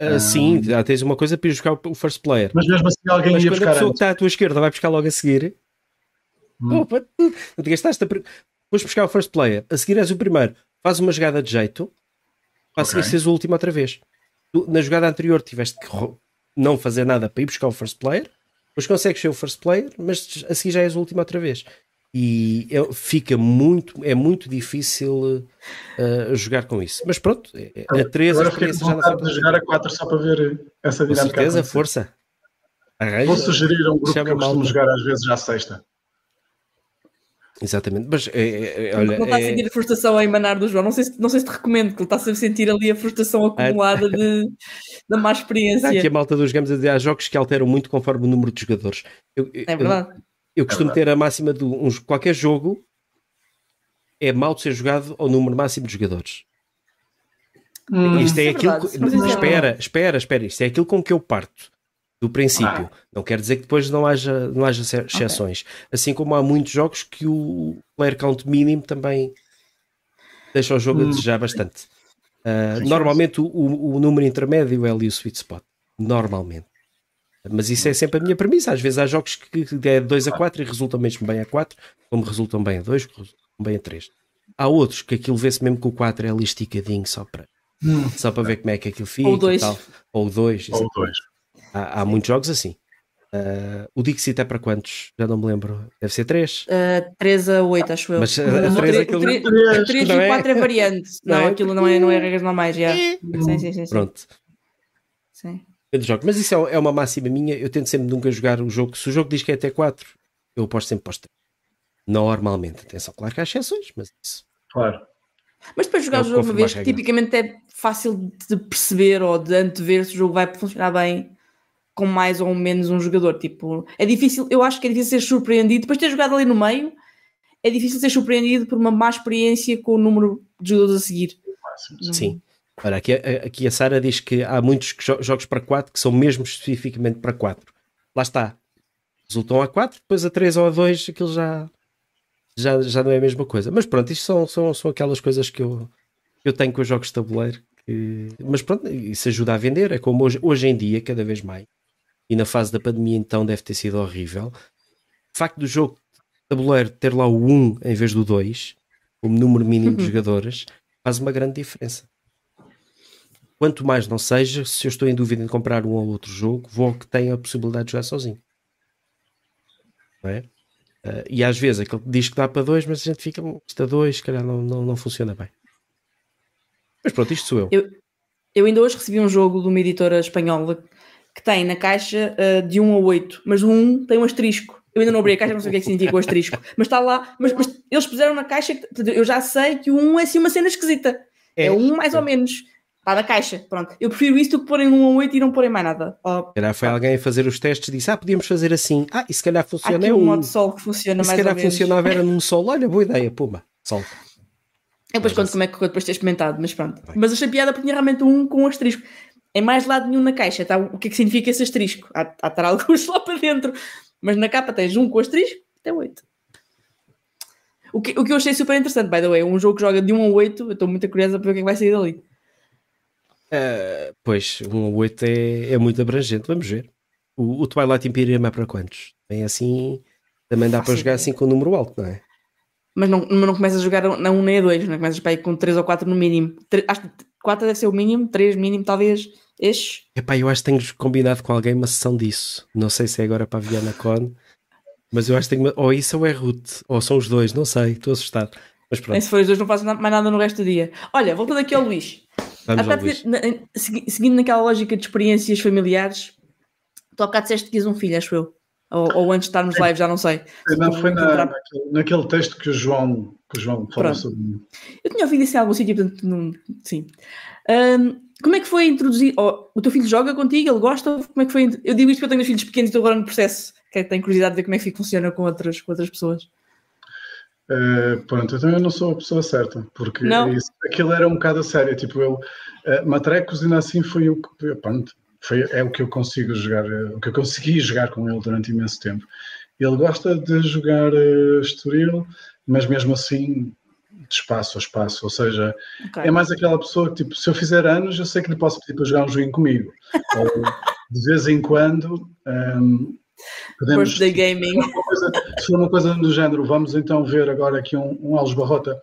S1: Uh, sim, já tens uma coisa para ir buscar o first player.
S3: Mas mesmo assim alguém
S1: Mas
S3: ia
S1: quando a
S3: buscar
S1: pessoa que
S3: antes.
S1: está à tua esquerda vai buscar logo a seguir,
S3: Hum.
S1: opa, tu, tu te gastaste a... Depois buscar o first player, a seguir és o primeiro, faz uma jogada de jeito, para a seguir seres o último outra vez. Tu, na jogada anterior tiveste que não fazer nada para ir buscar o first player, depois consegues ser o first player, mas a seguir já és o último outra vez. E é- fica muito, é muito difícil uh, jogar com isso. Mas pronto, é- é- a 3 a
S3: Agora com
S1: experiência já não
S3: de jogar a 4 só para ver essa
S1: Com
S3: dinâmica.
S1: certeza,
S3: acontecer.
S1: força. Arranja.
S3: Vou sugerir a um grupo
S1: Chama
S3: que eu costumo jogar às vezes à sexta.
S1: Exatamente, mas é, é- é- olha,
S2: não está a
S1: é-
S2: sentir a frustração a emanar do João. Não sei se, não sei se te recomendo, que ele está a sentir ali a frustração acumulada de, da má experiência.
S1: aqui a malta dos games a dizer há jogos que alteram muito conforme o número de jogadores. Eu, eu-
S2: É verdade.
S1: Eu, eu costumo ter a máxima de uns, qualquer jogo é mau de ser jogado ao número máximo de jogadores.
S3: Hum,
S1: Isto é
S2: é
S1: aquilo.
S2: verdade,
S1: que-
S2: é
S1: espera,
S2: verdade.
S1: espera, espera. Isto é aquilo com que eu parto do princípio. Não quer dizer que depois não haja, não haja exce- exceções. Assim como há muitos jogos que o player count mínimo também deixa o jogo a
S3: Hum.
S1: desejar bastante. Ah, normalmente o, o- número intermédio é ali o sweet spot. Normalmente. Mas isso é sempre a minha premissa. Às vezes há jogos que é 2 a 4 e resultam mesmo bem a 4, como resultam bem a 2, como resultam bem a 3. Há outros que aquilo vê-se mesmo que o 4 é ali esticadinho só para,
S3: hum,
S1: só para ver como é que aquilo fica.
S2: Ou
S1: e
S2: dois.
S1: tal. Ou 2.
S3: ou dois.
S1: Há, há muitos jogos assim. Ah, o Dixit é para quantos? Já não me lembro. Deve ser 3.
S2: Uh, 3 a 8, acho eu.
S1: Mas, uh,
S2: O-
S1: a
S2: o
S1: três
S2: tre-
S1: é
S2: 3 e
S1: não
S2: o
S1: é?
S2: 4 é variante.
S1: Não
S2: Não,
S1: é?
S2: aquilo não é, não é regras normais. já. Sim, sim, sim. sim.
S1: Pronto.
S2: Sim.
S1: Eu jogo. Mas isso é, é uma máxima minha. Eu tento sempre nunca jogar o jogo. Se o jogo diz que é até 4, eu aposto sempre para os 3. Normalmente. Atenção, claro que há exceções, mas isso.
S3: Claro.
S2: Mas depois de jogar
S1: É
S2: o
S1: que
S2: jogo uma vez,
S1: regras.
S2: tipicamente é fácil de perceber ou de antever se o jogo vai funcionar bem com mais ou menos um jogador. Tipo, é difícil, eu acho que é difícil ser surpreendido. Depois de ter jogado ali no meio, é difícil ser surpreendido por uma má experiência com o número de jogadores a seguir.
S1: Sim. Olha, aqui, a- aqui a Sara diz que há muitos jo- jogos para 4 que são mesmo especificamente para 4. Lá está. Resultam a 4, depois a 3 ou a 2, aquilo já, já, já não é a mesma coisa. Mas pronto, isto são, são, são aquelas coisas que eu, que eu tenho com os jogos de tabuleiro. que- Mas pronto, isso ajuda a vender. É como hoje, hoje em dia, cada vez mais. E na fase da pandemia, então, deve ter sido horrível. O facto do jogo tabuleiro ter lá o 1 em vez do 2, como número mínimo de jogadores, faz uma grande diferença. Quanto mais não seja, se eu estou em dúvida em comprar um ou outro jogo, vou ao que tenha a possibilidade de jogar sozinho. Não é? Ah, e às vezes aquele que diz que dá para dois, mas a gente fica, "Hum, isto a dois, se calhar não, não, não funciona bem. Mas pronto, isto sou eu.
S2: Eu, eu ainda hoje recebi um jogo de uma editora espanhola tem na caixa uh, de 1 a 8, mas o 1 tem um asterisco. Eu ainda não abri a caixa, não sei o que é que significa o asterisco, mas está lá. Mas, mas eles puseram na caixa, eu já sei que o 1 é assim uma cena esquisita. É,
S1: É.
S2: 1 mais ou menos. Está na caixa, pronto. Eu prefiro isso do que porem um a 8 e não porem mais nada.
S1: Se calhar foi alguém a fazer os testes e disse: Ah, podíamos fazer assim. Ah, e se calhar
S2: há
S1: funciona.
S2: aqui
S1: É
S2: um
S1: um.
S2: modo sol que funciona
S1: se
S2: mais ou
S1: calhar
S2: menos.
S1: funcionava era num sol. Olha, boa ideia, puma, sol.
S2: Eu depois conto como é que depois de ter experimentado, mas pronto.
S1: Bem.
S2: Mas achei piada porque tinha realmente um com um asterisco. Em mais lado nenhum na caixa, tá? o que é que significa esse asterisco? Há, há estar alguns lá para dentro. Mas na capa tens um com asterisco, até oito. O que, o que eu achei super interessante, by the way, um jogo que joga de 1 a 8, eu estou muito curiosa para ver o que é que vai sair dali.
S1: Ah, pois, um a 8 é, é muito abrangente. Vamos ver. O, o Twilight Imperium é para quantos? Bem assim, também dá
S2: Faço
S1: para jogar assim com o número alto, não é?
S2: Mas não, mas não começas a jogar na 1 nem a 2, não começas para aí com 3 ou 4 no mínimo. Tre- acho que 4 deve ser o mínimo, 3 mínimo, talvez. Este.
S1: Epá, eu acho que tenho combinado com alguém uma sessão disso. Não sei se é agora para a Viana Con, mas eu acho que tenho uma... ou isso ou é Ruth, ou são os dois, não sei, estou assustado. Mas
S2: Nem
S1: pronto,
S2: se for os dois, não faço mais nada no resto do dia. Olha, voltando aqui ao Luís.
S1: vamos
S2: bocado,
S1: Luís.
S2: na- segui- seguindo naquela lógica de experiências familiares, tu há bocado disseste que tinhas um filho, acho eu. Ou, ou antes de estarmos live, já não sei.
S3: Não, foi na- naquele, naquele texto que o João, que o João falou
S2: Pronto.
S3: sobre mim.
S2: Eu tinha ouvido isso em algum sítio, portanto, não, sim. Ahm, como é que foi introduzir? oh, o teu filho joga contigo? Ele gosta? Como é que foi? Eu digo isto porque eu tenho filhos pequenos e estou agora no processo. Que tenho curiosidade de ver como é que funciona com outras, com outras pessoas.
S3: Eh, pronto, então eu não sou a pessoa certa, porque isso- aquilo era um bocado a sério. Tipo, eu, uh, Matrecos ainda assim foi o que, pronto, foi, é o que eu consigo jogar, o que eu consegui jogar com ele durante imenso tempo. Ele gosta de jogar uh, Estoril, mas mesmo assim de espaço a espaço, ou seja, okay. é mais aquela pessoa que, tipo, se eu fizer anos, eu sei que lhe posso pedir para jogar um joguinho comigo. Ou, de vez em quando, um,
S2: podemos... Birthday Gaming.
S3: Se for, coisa, se for uma coisa do género, vamos então ver agora aqui um, um Alves Barrota,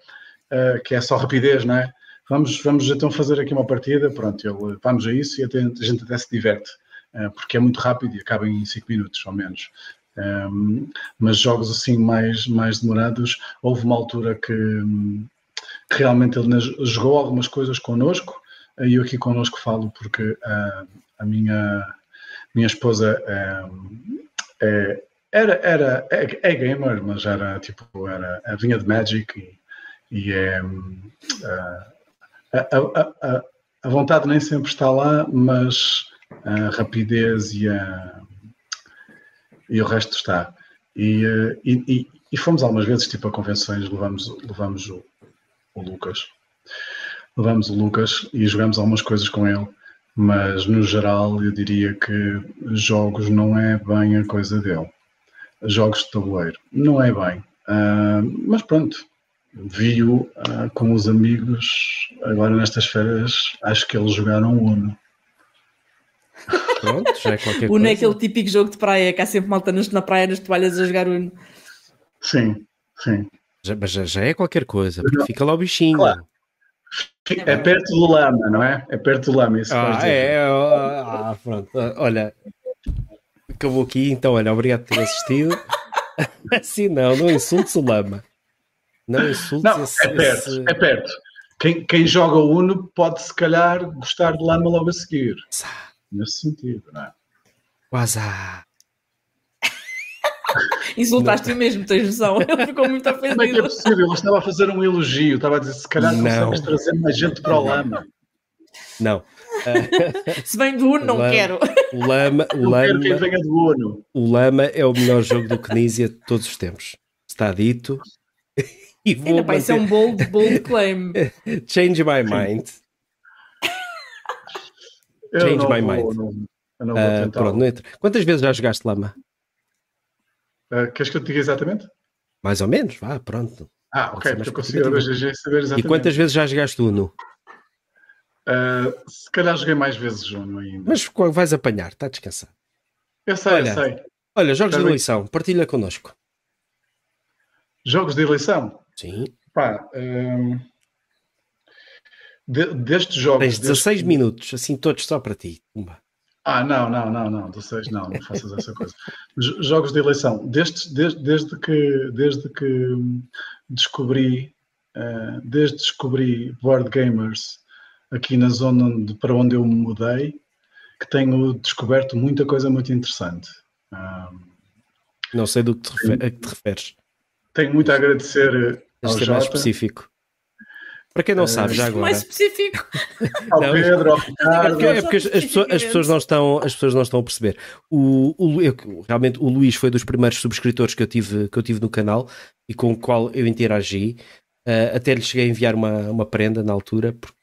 S3: uh, que é só rapidez, não é? Vamos, vamos então fazer aqui uma partida, pronto, ele, vamos a isso e até, a gente até se diverte, uh, porque é muito rápido e acaba em 5 minutos, ao menos. Um, mas jogos assim mais, mais demorados, houve uma altura que, que realmente ele jogou algumas coisas connosco, e eu aqui connosco falo porque uh, a minha, minha esposa é, era, era, é, é, gamer, mas era tipo, era, vinha de Magic e, e é, a, a, a, a vontade nem sempre está lá, mas a rapidez e a e o resto está. E, eh, e, e, e fomos algumas vezes tipo a convenções, levamos, levamos o, o, Lucas, levamos o Lucas e jogamos algumas coisas com ele, mas no geral eu diria que jogos não é bem a coisa dele. Jogos de tabuleiro, não é bem. Uh, mas pronto, vi-o uh, com os amigos agora nestas férias, acho que eles jogaram Uno.
S1: Pronto, já é qualquer
S2: Uno é aquele típico jogo de praia que há sempre malta na praia nas toalhas a jogar Uno.
S3: Sim, sim.
S1: Já, mas já, já é qualquer coisa, porque fica lá o bichinho. Claro.
S3: É perto do lama, não é? É perto do lama, isso
S1: ah, é, ah, pronto. Olha, acabou aqui, então, olha, obrigado por ter assistido. assim não, não insultes o lama. Não insultes
S3: não, esse, é perto, esse... é perto. Quem, quem joga o Uno pode, se calhar, gostar de lama logo a seguir nesse sentido, não é?
S1: Quase.
S2: Insultaste-o mesmo, tens noção? Ele ficou muito ofendido.
S3: Como é que é possível? Ele estava a fazer um elogio, estava a dizer se calhar não. consegues trazer mais gente para o lama.
S1: Não.
S2: se vem do Uno, não lama, quero.
S1: O Lama, o lama, quero
S3: quem venha do Uno.
S1: O Lama é o melhor jogo do Knizia de todos os tempos. Está dito.
S2: E vou Ainda, isso é um bold, bold claim.
S1: Change my mind. Change my vou, mind. Não, não uh, pronto, não entra. Quantas vezes já jogaste Lama?
S3: Uh, queres que eu te diga exatamente?
S1: Mais ou menos, vá, pronto.
S3: Ah, ok, porque eu consigo saber exatamente.
S1: E quantas vezes já jogaste Uno?
S3: Uh, se calhar joguei mais vezes Uno ainda.
S1: Mas vais apanhar, está a descansar.
S3: Eu sei, olha, eu sei.
S1: Olha, jogos de eleição, partilha connosco.
S3: Jogos de eleição?
S1: Sim.
S3: Pá, um, de, destes jogos.
S1: Tens 16 deste... minutos, assim todos só para ti. Uma.
S3: Ah, não, não, não, não, 16 não, não faças essa coisa. Jogos de eleição, desde, desde, desde, que, desde que descobri, uh, desde descobri board gamers aqui na zona onde, para onde eu me mudei, que tenho descoberto muita coisa muito interessante. Um,
S1: não sei do que te, refer, a que te referes.
S3: Tenho muito a agradecer ao Jota. mais
S1: específico. Para quem não sabe, já agora.
S2: Mais específico.
S3: Ao Pedro, ao Ricardo.
S1: É porque as, as, pessoas, as, pessoas, não estão, as pessoas não estão a perceber. O, o, eu, realmente, o Luís foi dos primeiros subscritores que eu tive, que eu tive no canal e com o qual eu interagi. Uh, até lhe cheguei a enviar uma, uma prenda na altura. Porque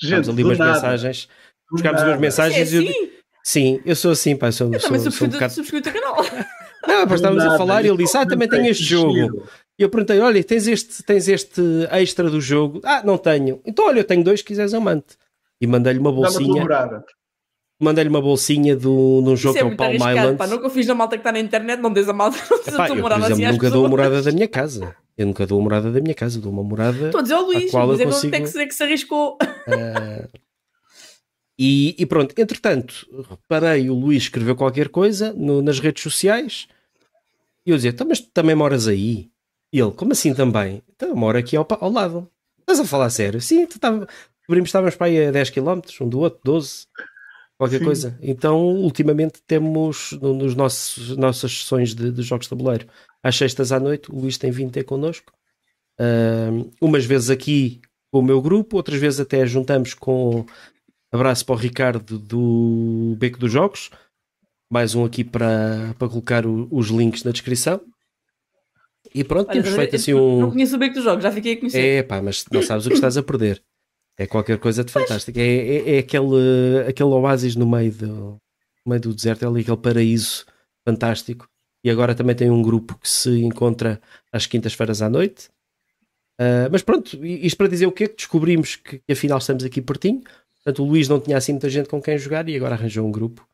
S1: Gente, ali umas nada. mensagens. Buscámos umas mensagens.
S2: É assim? eu,
S1: sim, eu sou assim, pá. Sou,
S2: eu
S1: sou,
S2: também sou, um bocado... subscrito canal.
S1: Não, mas estávamos a falar e ele disse: Ah, também tenho este jogo. E eu perguntei: olha, tens este, tens este extra do jogo? Ah, não tenho. Então, olha, eu tenho dois, se quiseres, eu mando. E mandei-lhe uma bolsinha. Mandei-lhe uma bolsinha do, de um jogo que é o Palm Island.
S2: Pá, nunca fiz na malta que está na internet, não diz a malta, não
S1: Epá, eu, morada exemplo, assim nunca dou a morada da minha casa. Eu nunca dou a morada da minha casa, dou uma morada.
S2: Estou a dizer ao Luís, qual mas eu consigo... é que, que se arriscou. Uh,
S1: e, e, pronto, entretanto, reparei, o Luís escreveu qualquer coisa no, nas redes sociais e eu dizia, então, mas tu também moras aí? E ele, como assim também? Então eu moro aqui ao, ao lado. Estás a falar sério? Sim, tu tava, descobrimos estávamos para aí a 10 km, um do outro, 12, qualquer Sim. coisa. Então, ultimamente temos nos nossos nossas sessões de, de, jogos de tabuleiro às sextas à noite, o Luís tem vindo ter connosco. Uh, umas vezes aqui com o meu grupo, outras vezes até juntamos com abraço para o Ricardo do Beco dos Jogos. Mais um aqui para, para colocar o, os links na descrição. E pronto, Olha, temos feito assim um.
S2: Não conheço o beco dos jogos, já fiquei a conhecer.
S1: É pá, mas não sabes o que estás a perder. É qualquer coisa de fantástico. É, é, é, aquele, aquele oásis no meio, do, no meio do deserto, é ali aquele paraíso fantástico. E agora também tem um grupo que se encontra às quintas-feiras à noite. Uh, mas pronto, isto para dizer o quê? Descobrimos que, que, afinal estamos aqui pertinho. Portanto, o Luís não tinha assim muita gente com quem jogar e agora arranjou um grupo.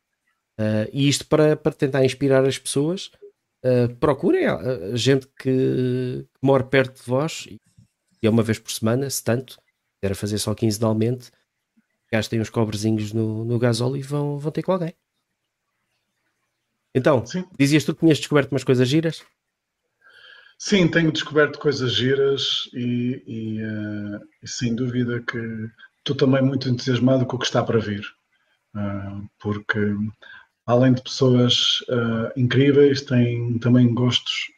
S1: Uh, e isto para, para tentar inspirar as pessoas. Uh, procurem a, gente que, que mora perto de vós e é uma vez por semana, se tanto, era fazer só quinzenalmente, gastem uns cobrezinhos no, no gasóleo e vão, vão ter com alguém. Então, Sim. dizias tu que tinhas descoberto umas coisas giras?
S3: Sim, tenho descoberto coisas giras e, e, uh, e sem dúvida que estou também muito entusiasmado com o que está para vir. Uh, porque além de pessoas uh, incríveis, têm também gostos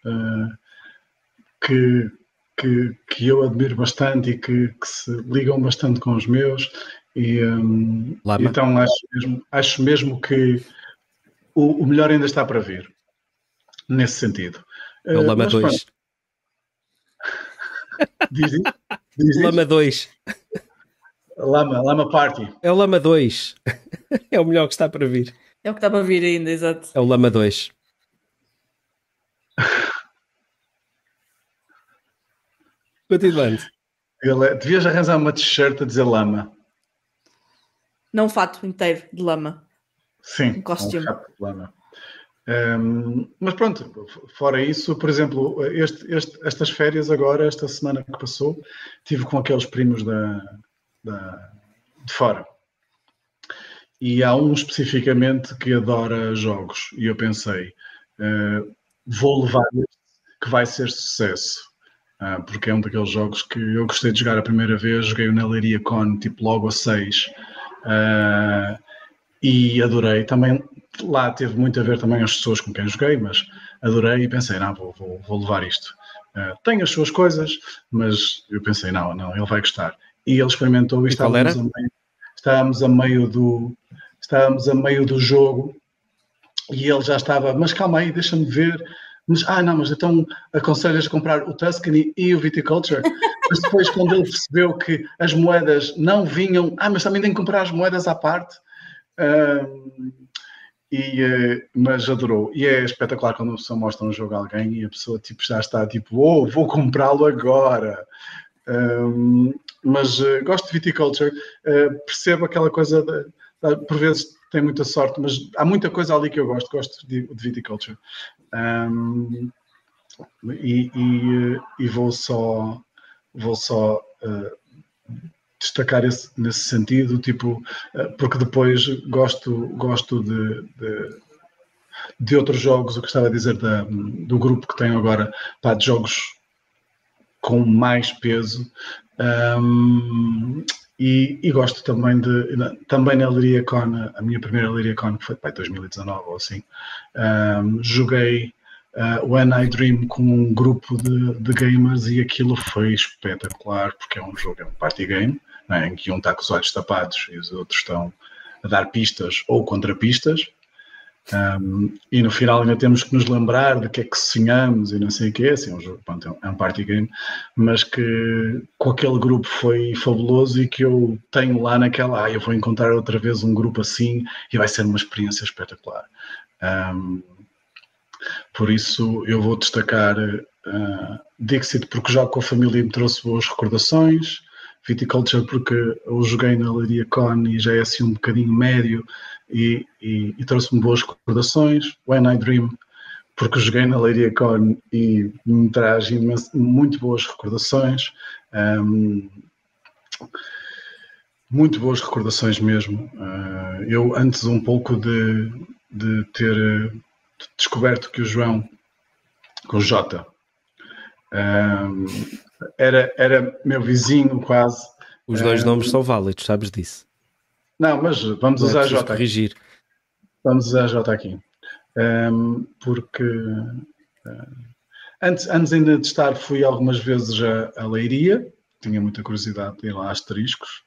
S3: que, que, que, eu admiro bastante e que, que, se ligam bastante com os meus. E, um, então acho mesmo, acho mesmo que o, o, melhor ainda está para vir, nesse sentido.
S1: É o Lama 2.
S3: Diz, diz,
S1: Lama 2.
S3: Lama, Lama Party.
S1: É o Lama 2. É o melhor que está para vir.
S2: É o que está para vir ainda, exato.
S1: É o Lama 2. Continuando.
S3: Ele, devias arranjar uma t-shirt a dizer lama.
S2: Não um fato inteiro de lama.
S3: Sim, um costume. Um de lama. Um, mas pronto, fora isso, por exemplo, este, este, estas férias agora, esta semana que passou, tive com aqueles primos da, da, de fora. E há um especificamente que adora jogos. E eu pensei, uh, vou levar este que vai ser sucesso. Uh, porque é um daqueles jogos que eu gostei de jogar a primeira vez, joguei o na Leiria Con, tipo logo a 6. Uh, ah, e adorei. Também lá teve muito a ver também as pessoas com quem joguei, mas adorei e pensei, não, vou, vou, vou levar isto. Uh, tem as suas coisas, mas eu pensei, não, não, ele vai gostar. E ele experimentou e, e estávamos, a meio, estávamos a meio do estávamos a meio do jogo e ele já estava, mas calma aí, deixa-me ver. Mas, ah, não, mas então aconselhas a comprar o Tuscany e o Viticulture. mas depois, quando ele percebeu que as moedas não vinham, ah, mas também tem que comprar as moedas à parte. E, uh, mas adorou. E é espetacular quando a pessoa mostra um jogo a alguém e a pessoa tipo, já está tipo, oh, vou comprá-lo agora. Um, mas uh, gosto de viticulture, uh, percebo aquela coisa, de, de, por vezes tem muita sorte, mas há muita coisa ali que eu gosto, gosto de, de viticulture. Um, e, e, e, vou só, vou só destacar esse, nesse sentido, tipo, eh, porque depois gosto, gosto de, de, de outros jogos, o que estava a dizer da, do grupo que tenho agora, pá, de jogos com mais peso. Um, e, e, gosto também de. Também na Con a minha primeira Con que foi em 2019 ou assim, um, joguei uh, When I Dream com um grupo de, de, gamers e aquilo foi espetacular, porque é um jogo, é um party game, né, em que um está com os olhos tapados e os outros estão a dar pistas ou contrapistas. Um, e no final ainda temos que nos lembrar de que é que sonhamos e não sei o que é, assim, um jogo, pronto, é um party game, mas que com aquele grupo foi fabuloso e que eu tenho lá naquela, ah, eu vou encontrar outra vez um grupo assim e vai ser uma experiência espetacular. Um, por isso eu vou destacar uh, Dixit porque jogo com a família e me trouxe boas recordações, Viticulture porque eu joguei na Leiria Con e já é assim um bocadinho médio e, e, e trouxe-me boas recordações. When I Dream porque joguei na Leiria Con e me traz muito boas recordações. Um, muito boas recordações mesmo. Uh, eu antes um pouco de, de ter descoberto que o João, com o Jota, um, era, era meu vizinho quase.
S1: Os dois um, nomes são válidos, sabes disso.
S3: Não, mas vamos é usar é J.
S1: Corrigir.
S3: Vamos usar J aqui. Um, porque uh, antes, antes ainda de estar, fui algumas vezes a, a Leiria, tinha muita curiosidade de ir lá a asteriscos.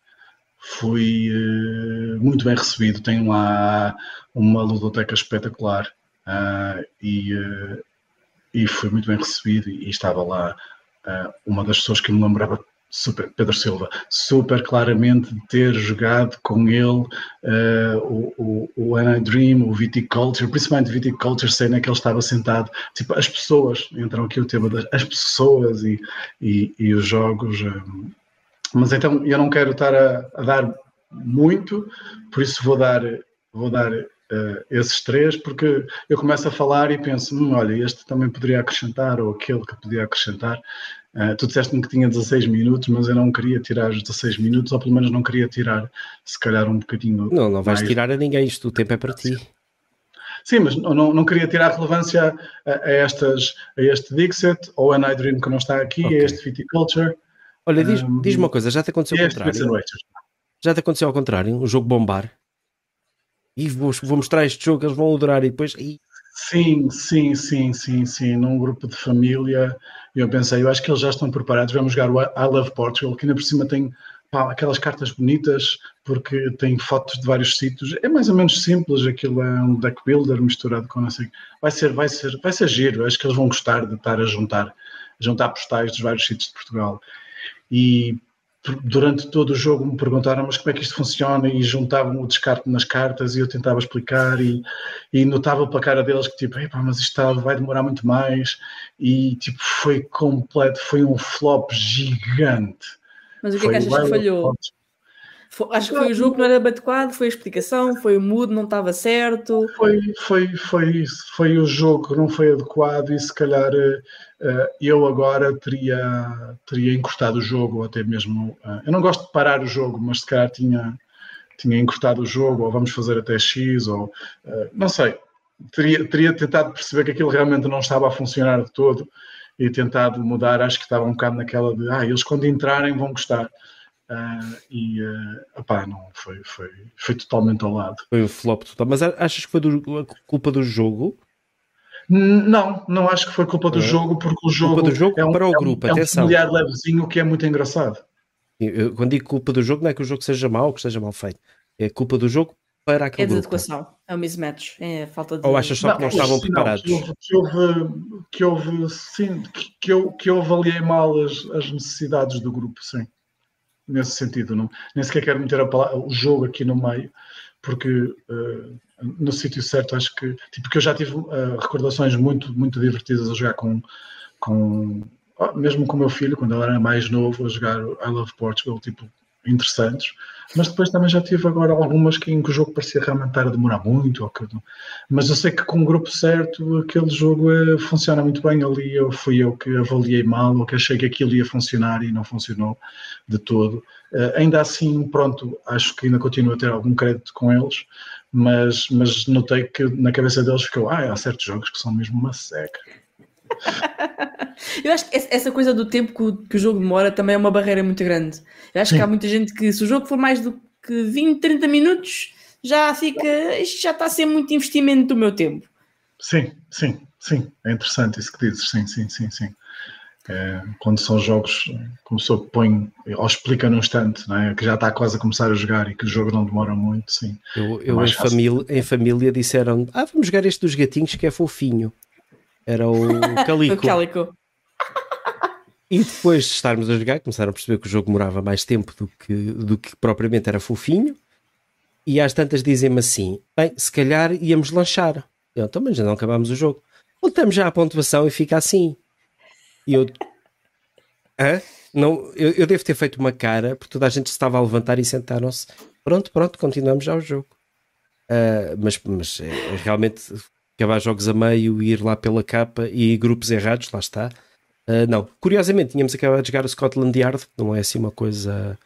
S3: Fui uh, muito bem recebido, tenho lá uma ludoteca espetacular uh, e, e fui muito bem recebido e, e estava lá uma das pessoas que me lembrava super, Pedro Silva, super claramente ter jogado com ele uh, o, o, o Anna Dream, o Viticulture, principalmente Viticulture, cena que ele estava sentado, tipo, as pessoas, entram aqui o tema das as pessoas e, e, e os jogos. Um, mas então eu não quero estar a, a, dar muito, por isso vou dar, vou dar uh, esses três, porque eu começo a falar e penso, hum, olha, este também poderia acrescentar, ou aquele que podia acrescentar, Uh, tu disseste-me que tinha 16 minutos, mas eu não queria tirar os 16 minutos, ou pelo menos não queria tirar, se calhar, um bocadinho.
S1: Não, não vais mais... tirar a ninguém, isto o tempo é para ti.
S3: Sim, mas não, não queria tirar relevância a, a, estas, a este Dixit, ou a Night Dream que não está aqui, okay. a este Viticulture.
S1: Olha, diz-me um, diz uma coisa, já te aconteceu ao contrário? Já te aconteceu ao contrário, um jogo bombar? E vou, vou mostrar este jogo, eles vão adorar e depois.
S3: Sim, sim, sim, sim, sim. Num grupo de família, eu pensei, eu acho que eles já estão preparados. Vamos jogar o I Love Portugal, que ainda por cima tem pá, aquelas cartas bonitas, porque tem fotos de vários sítios. É mais ou menos simples, aquilo é um deck builder misturado com assim. Vai ser, vai ser, vai ser giro. Acho que eles vão gostar de estar a juntar, juntar postais dos vários sítios de Portugal. E durante todo o jogo me perguntaram mas como é que isto funciona e juntavam o descarte nas cartas e eu tentava explicar e, e notava pela cara deles que tipo, mas isto vai demorar muito mais e tipo, foi completo, foi um flop gigante.
S2: Mas o que é que achas que falhou? Acho que foi o jogo que não era adequado, foi a explicação, foi o mood, não estava certo.
S3: Foi, foi, foi isso, foi o jogo que não foi adequado e se calhar uh, eu agora teria, teria encurtado o jogo, ou até mesmo. Uh, eu não gosto de parar o jogo, mas se calhar tinha, tinha encurtado o jogo, ou vamos fazer até X, ou não sei. Teria, teria tentado perceber que aquilo realmente não estava a funcionar de todo e tentado mudar. Acho que estava um bocado naquela de, ah, eles quando entrarem vão gostar. Uh, e uh, opá, não, foi, foi, foi totalmente ao lado.
S1: Foi um flop total. Mas achas que foi do, culpa do jogo?
S3: Não, não acho que foi culpa do é. jogo, porque o jogo,
S1: culpa do jogo é um, para o grupo, é um,
S3: atenção. É um familiar levezinho que é muito engraçado.
S1: Eu, quando digo culpa do jogo, não é que o jogo seja mau ou que seja mal feito. É culpa do jogo para aquele
S2: É
S1: de
S2: adequação, é um mismatch, é falta de...
S1: Ou achas só não, que não estavam sim, preparados?
S3: Não, que, houve, que houve, sim, que, que, eu, que eu avaliei mal as, as necessidades do grupo, sim nesse sentido. Não, nem sequer quero meter palavra, o jogo aqui no meio, porque uh, no sítio certo acho que. Tipo, que eu já tive uh, recordações muito, muito divertidas a jogar com. com mesmo com o meu filho, quando ele era mais novo, a jogar I Love Portugal, tipo, interessantes, mas depois também já tive agora algumas que, em que o jogo parecia realmente estar a demorar muito, que, mas eu sei que com o grupo certo aquele jogo é, funciona muito bem ali, eu fui eu que avaliei mal, ou que achei que aquilo ia funcionar e não funcionou de todo. Uh, ainda assim, pronto, acho que ainda continuo a ter algum crédito com eles, mas, mas notei que na cabeça deles ficou, ah, há certos jogos que são mesmo uma seca.
S2: Eu acho que essa coisa do tempo que o, que jogo demora também é uma barreira muito grande. Eu acho Sim. que há muita gente que, se o jogo for mais do que 20, 30 minutos, já fica. Isto já está a ser muito investimento do meu tempo.
S3: Sim, sim, sim. É interessante isso que dizes. Sim, sim, sim, sim. É, quando são jogos, como a pessoa põe ou explica num instante, é? que já está quase a começar a jogar e que o jogo não demora muito, sim.
S1: Eu, eu em, família, em família disseram: Ah, vamos jogar este dos gatinhos que é fofinho. Era o Calico. o
S2: Calico.
S1: E depois de estarmos a jogar, começaram a perceber que o jogo demorava mais tempo do que, do que propriamente era fofinho. E às tantas dizem-me assim: bem, se calhar íamos lanchar. Eu, então, mas já não acabámos o jogo. Voltamos já à pontuação e fica assim. E eu. Hã? Não, eu, eu devo ter feito uma cara, porque toda a gente estava a levantar e sentaram-se. Pronto, pronto, continuamos já o jogo. Uh, mas, mas é, realmente acabar jogos a meio e ir lá pela capa e grupos errados, lá está. Uh, não, curiosamente, tínhamos acabado de jogar o Scotland Yard, não é assim uma coisa.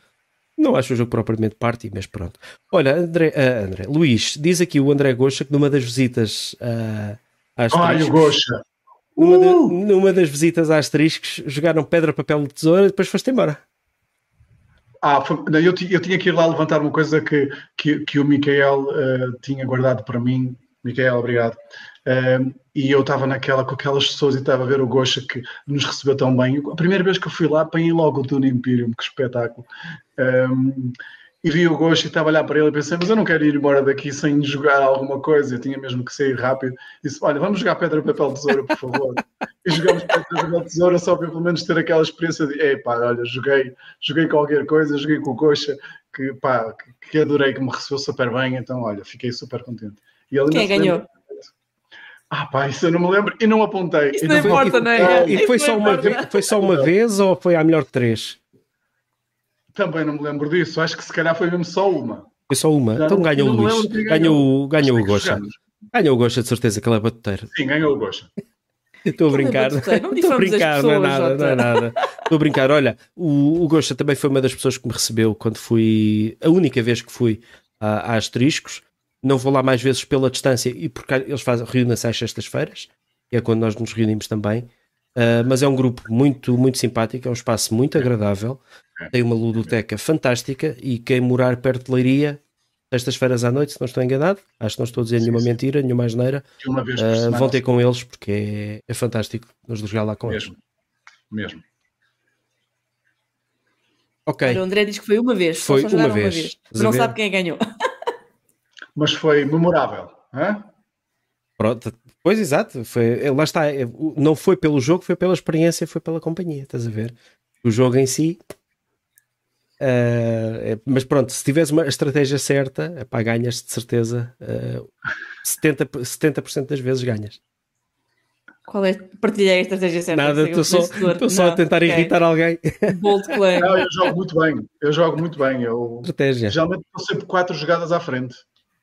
S1: Não acho o jogo propriamente party, mas pronto. Olha, André, uh, André Luís, diz aqui o André Goxa que numa das visitas uh, às
S3: Olha o Goxa!
S1: Numa, de, numa, das visitas às Asteriscos jogaram pedra, papel e tesoura e depois foste embora.
S3: Ah, foi, eu, eu, tinha que ir lá levantar uma coisa que, que, que o Micael uh, tinha guardado para mim Miquel, obrigado. Um, e eu estava naquela com aquelas pessoas e estava a ver o Gosha que nos recebeu tão bem. A primeira vez que eu fui lá, apanhei logo o Dune Imperium, que espetáculo. Um, e vi o Gosto e estava a olhar para ele e pensei, mas eu não quero ir embora daqui sem jogar alguma coisa, eu tinha mesmo que sair rápido. Disse, olha, vamos jogar pedra, papel, tesoura, por favor. e jogamos pedra, papel, tesoura só para pelo menos ter aquela experiência de, ei pá, olha, joguei, joguei qualquer coisa, joguei com o Coxa, que pá, que adorei, que me recebeu super bem, então olha, fiquei super contente.
S2: E ele Quem ganhou? Lembra,
S3: ah, pá, isso eu não me lembro e não apontei.
S2: Isso não importa, não é?
S1: E foi só, uma vez, foi só uma vez ou foi à melhor de três?
S3: Também não me lembro disso. Acho que se calhar foi mesmo só uma.
S1: Foi só uma. Já então ganhou o Luís. Ganhou, ganhou o Gosta. Ganhou o Gosta, de certeza, aquela batuteira.
S3: Sim, ganhou o Gosta.
S1: Estou a brincar. Estou a brincar, não é nada, não é nada. Estou a brincar. Olha, o, o Gosta também foi uma das pessoas que me recebeu quando fui, a única vez que fui a, a Asteriscos não vou lá mais vezes pela distância e porque eles fazem reúnem-se às sextas-feiras, é quando nós nos reunimos também. Uh, mas é um grupo muito, muito simpático, é um espaço muito agradável, tem uma ludoteca fantástica e quem morar perto de Leiria, sextas-feiras à noite, se não estou enganado, acho que não estou a dizer nenhuma mentira, nenhuma asneira, uh, vão ter com eles porque é, é fantástico nos jogar lá com
S3: mesmo,
S1: eles.
S3: Mesmo.
S2: Ok. o André diz que foi uma vez.
S1: Foi uma vez. uma vez.
S2: Mas não sabe quem ganhou
S3: mas foi memorável. Hein?
S1: Pronto, pois exato, foi, eh, lá está, eh, não foi pelo jogo, foi pela experiência, foi pela companhia, estás a ver? O jogo em si, uh, é, mas pronto, se tiveres uma estratégia certa, epá, ganhas de certeza, uh, 70%, 70 das vezes ganhas.
S2: Qual é? Partilhei a estratégia certa.
S1: Nada, estou só, só a tentar okay. irritar alguém.
S2: Bold claim.
S3: Não, eu jogo muito bem, eu jogo muito bem. Eu,
S1: estratégia.
S3: Geralmente estou sempre quatro jogadas à frente.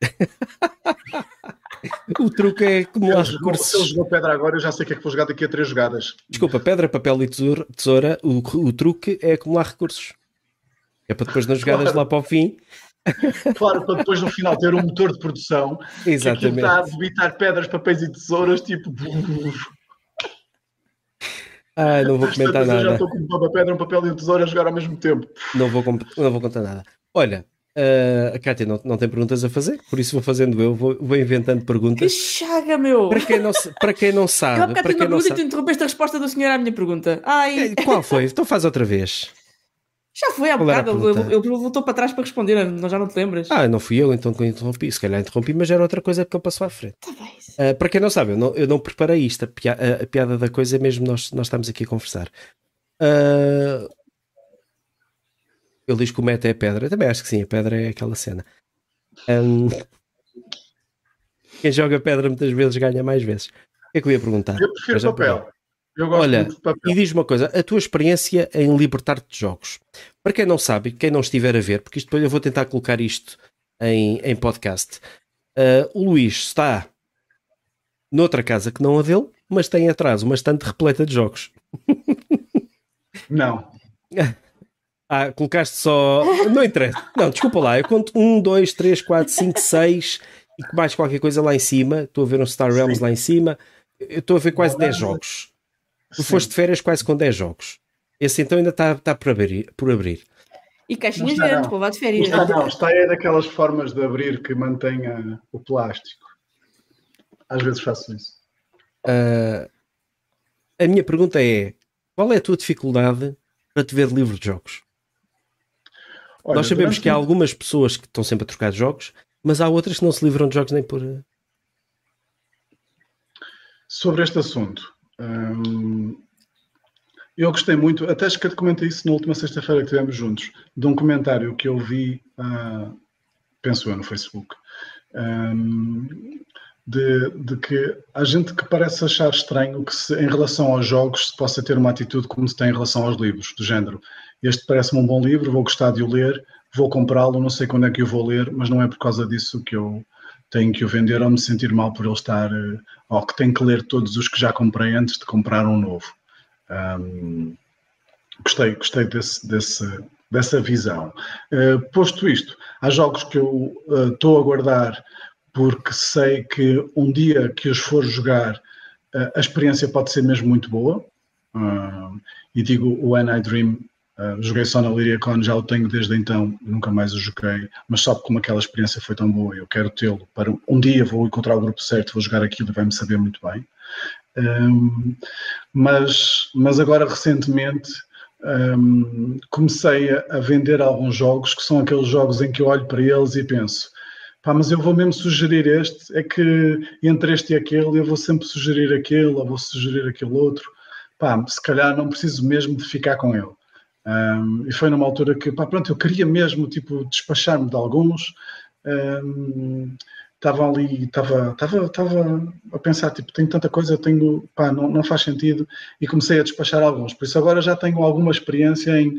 S1: o truque é acumular
S3: recursos. Se ele jogou pedra agora, eu já sei que é que vou jogar daqui a três jogadas.
S1: Desculpa, pedra, papel e tesoura, tesoura o, o truque é acumular recursos. É para depois nas jogadas claro. lá para o fim.
S3: Claro, para depois no final ter um motor de produção
S1: Exatamente. que
S3: está a debitar pedras, papéis e tesouras, tipo.
S1: Ah, não vou comentar nada. Eu
S3: já estou com uma pedra, um papel e um tesouro a jogar ao mesmo tempo.
S1: Não vou, não vou contar nada. Olha, Uh, a Kátia não, não tem perguntas a fazer, por isso vou fazendo eu, vou, vou inventando perguntas.
S2: Que chaga, meu!
S1: Para quem não, para quem não sabe.
S2: Eu para quem não sabe... tu interrompeste a resposta do senhor à minha pergunta. Ai.
S1: Qual foi? Então faz outra vez.
S2: Já foi há bocado, ele, ele voltou para trás para responder, não, já não te lembras?
S1: Ah, não fui eu então que interrompi, se calhar interrompi, mas era outra coisa porque ele passou à frente.
S2: Tá bem.
S1: Uh, para quem não sabe, eu não, eu não preparei isto, a, pia, a, a, piada da coisa é mesmo nós, nós estamos aqui a conversar. Uh, ele diz que o meta é pedra. Eu também acho que sim, a pedra é aquela cena. Um, quem joga pedra muitas vezes ganha mais vezes. O que é que eu ia perguntar?
S3: Eu prefiro papel. Eu gosto
S1: Olha,
S3: de papel.
S1: e diz uma coisa: a tua experiência em libertar-te de jogos. Para quem não sabe, quem não estiver a ver, porque isto depois eu vou tentar colocar isto em, em podcast. Uh, o Luís está noutra casa que não a dele, mas tem atrás uma estante repleta de jogos.
S3: Não.
S1: Ah, colocaste só. Não interessa. Não, desculpa lá. Eu conto 1, 2, 3, 4, 5, 6 e mais qualquer coisa lá em cima. Estou a ver um Star Realms Sim. lá em cima. Eu estou a ver quase 10 jogos. Tu foste de férias quase com 10 jogos. Esse então ainda está, está por, abrir, por abrir.
S2: E caixinhas grandes para levar de férias.
S3: Está, não, está é daquelas formas de abrir que mantenha o plástico. Às vezes faço isso.
S1: Uh, a minha pergunta é: qual é a tua dificuldade para te ver livre de jogos? Olha, Nós sabemos que há algumas pessoas que estão sempre a trocar de jogos, mas há outras que não se livram de jogos nem por.
S3: Sobre este assunto, hum, eu gostei muito, até acho que eu comentei isso na última sexta-feira que estivemos juntos, de um comentário que eu vi, uh, penso eu, no Facebook, um, de, de, que há gente que parece achar estranho que se, em relação aos jogos se possa ter uma atitude como se tem em relação aos livros, do género este parece-me um bom livro, vou gostar de o ler, vou comprá-lo, não sei quando é que o vou ler, mas não é por causa disso que eu tenho que o vender ou me sentir mal por ele estar, eh, ou que tenho que ler todos os que já comprei antes de comprar um novo. Um, gostei, gostei desse, desse, dessa visão. Uh, posto isto, há jogos que eu estou uh, a guardar porque sei que um dia que os for jogar, uh, a experiência pode ser mesmo muito boa. e digo o When I Dream Uh, joguei só na Liriacon, já o tenho desde então, nunca mais o joguei, mas só como aquela experiência foi tão boa, eu quero tê-lo para um dia vou encontrar o grupo certo, vou jogar aquilo e vai-me saber muito bem. Um, mas, mas agora recentemente um, comecei a, a, vender alguns jogos que são aqueles jogos em que eu olho para eles e penso. Pá, mas eu vou mesmo sugerir este, é que entre este e aquele eu vou sempre sugerir aquele, ou vou sugerir aquele outro. Pá, se calhar não preciso mesmo de ficar com ele. Um, e foi numa altura que, pá, pronto, eu queria mesmo, tipo, despachar-me de alguns. Um, estava ali, estava, estava, a pensar, tipo, tenho tanta coisa, tenho, pá, não, não faz sentido, e comecei a despachar alguns. Por isso agora já tenho alguma experiência em,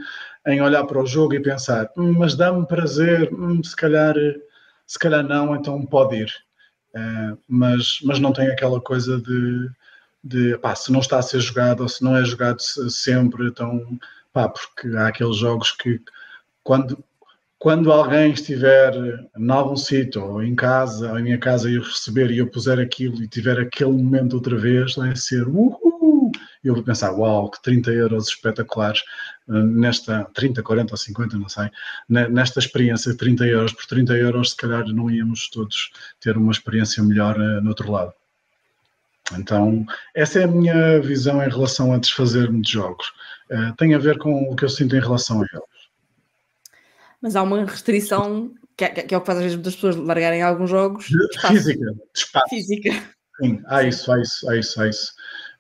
S3: em olhar para o jogo e pensar, hum, mas dá-me prazer, hum, se calhar, se calhar não, então pode ir. Uh, mas, mas não tem aquela coisa de, de pá, se não está a ser jogado ou se não é jogado sempre, então, pá, porque há aqueles jogos que quando, quando alguém estiver em algum sítio, ou em casa, ou em minha casa, e eu receber e eu puser aquilo e tiver aquele momento outra vez, vai ser uhul! E eu vou pensar, uau, que 30 euros espetaculares eh, nesta 30, 40 ou 50, não sei, nesta experiência de 30 euros por 30 euros, se calhar não íamos todos ter uma experiência melhor uh, no outro lado. Então, essa é a minha visão em relação a desfazer-me de jogos. Uh, tem a ver com o que eu sinto em relação a eles
S2: mas há uma restrição que é, que é, o que faz às vezes muitas pessoas largarem alguns jogos.
S3: De física, de espaço.
S2: Física.
S3: Sim, há isso, há isso, há isso, há isso.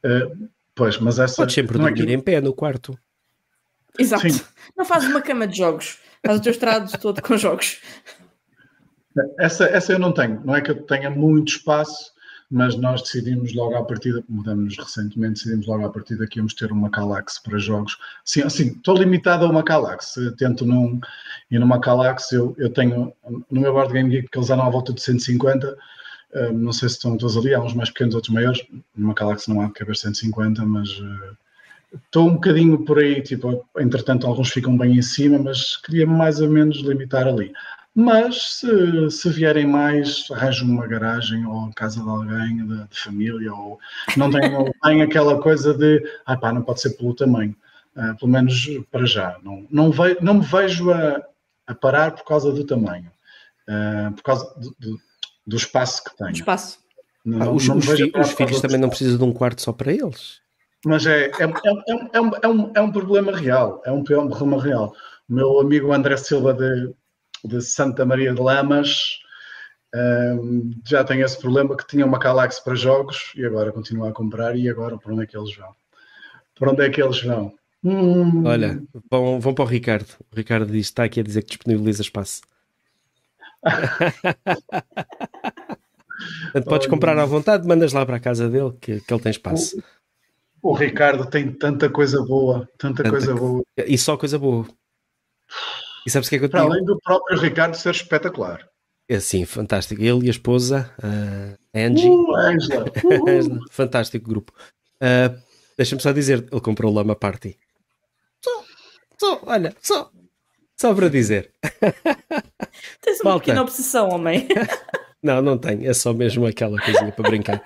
S3: Uh, pois, mas essa.
S1: Podes sempre dormir é que... em pé no quarto.
S2: Exato. Sim. Não faz uma cama de jogos, faz o teu estrado todo com jogos.
S3: Essa, essa eu não tenho, não é que eu tenha muito espaço, mas nós decidimos logo à partida, mudamos recentemente, decidimos logo à partida que íamos ter uma Calax para jogos. Sim, assim, estou limitado a uma Calax, tento não. E numa Calax eu, eu tenho, no meu board game geek, que eles andam à volta de 150, um, não sei se estão todos ali, há uns mais pequenos, outros maiores. Numa Calax não há de caber 150, mas uh, estou um bocadinho por aí, tipo, entretanto alguns ficam bem em cima, mas queria mais ou menos limitar ali. Mas se, se vierem mais, arranjo uma garagem ou casa de alguém, de, de família, ou não tenho, tem aquela coisa de ah pá, não pode ser pelo tamanho. Uh, pelo menos para já. Não, não, ve, não me vejo a, a parar por causa do tamanho, uh, por causa do, do, do, espaço que tenho.
S2: Espaço.
S1: Não, ah, os, os, fi, os filhos também não precisam de um quarto só para eles.
S3: Mas é, é, é, é, um, é, um, é um problema real. É um problema real. O meu amigo André Silva de, de Santa Maria de Lamas, um, já tem esse problema que tinha uma Calax para jogos e agora continua a comprar e agora para onde é que eles vão? Para onde é que eles vão?
S1: Hum. Olha, vão, vão para o Ricardo. O Ricardo diz, está aqui a dizer que disponibiliza espaço. Portanto, podes comprar à vontade, mandas lá para a casa dele que, que ele tem espaço.
S3: O, o Ricardo tem tanta coisa boa, tanta, tanta coisa boa.
S1: E só coisa boa. E sabes o que é que eu
S3: Para além do próprio Ricardo ser espetacular.
S1: É sim, fantástico. Ele e a esposa, uh, Angie. Uh,
S3: Angela.
S1: Uh. fantástico grupo. Uh, Deixa-me só dizer, ele comprou o Lama Party. Só, só, olha, só. Só para dizer.
S2: Tens uma Malta. pequena obsessão, homem.
S1: não, não tenho. É só mesmo aquela coisinha para brincar.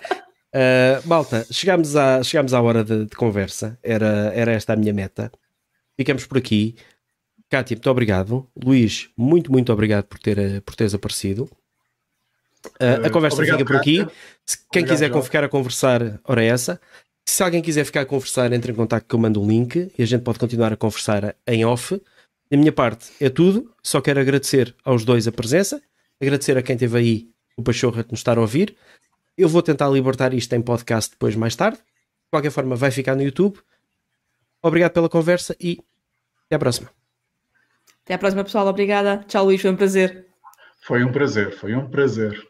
S1: Uh, malta, chegámos à, chegámos à hora de, de, conversa. Era, era esta a minha meta. Ficamos por aqui. Kátia, muito obrigado. Luís, muito, muito obrigado por, ter, por teres aparecido. Uh, a conversa obrigado, fica por aqui. Se, quem obrigado, quiser João. ficar a conversar, ora é essa. Se alguém quiser ficar a conversar, entre em contato que eu mando um link e a gente pode continuar a conversar em off. Da minha parte é tudo. Só quero agradecer aos dois a presença, agradecer a quem esteve aí o Pachorra de nos estar a ouvir. Eu vou tentar libertar isto em podcast depois, mais tarde. De qualquer forma, vai ficar no YouTube. Obrigado pela conversa e até à próxima.
S2: Até à próxima, pessoal. Obrigada. Tchau, Luís. Foi um prazer.
S3: Foi um prazer. Foi um prazer.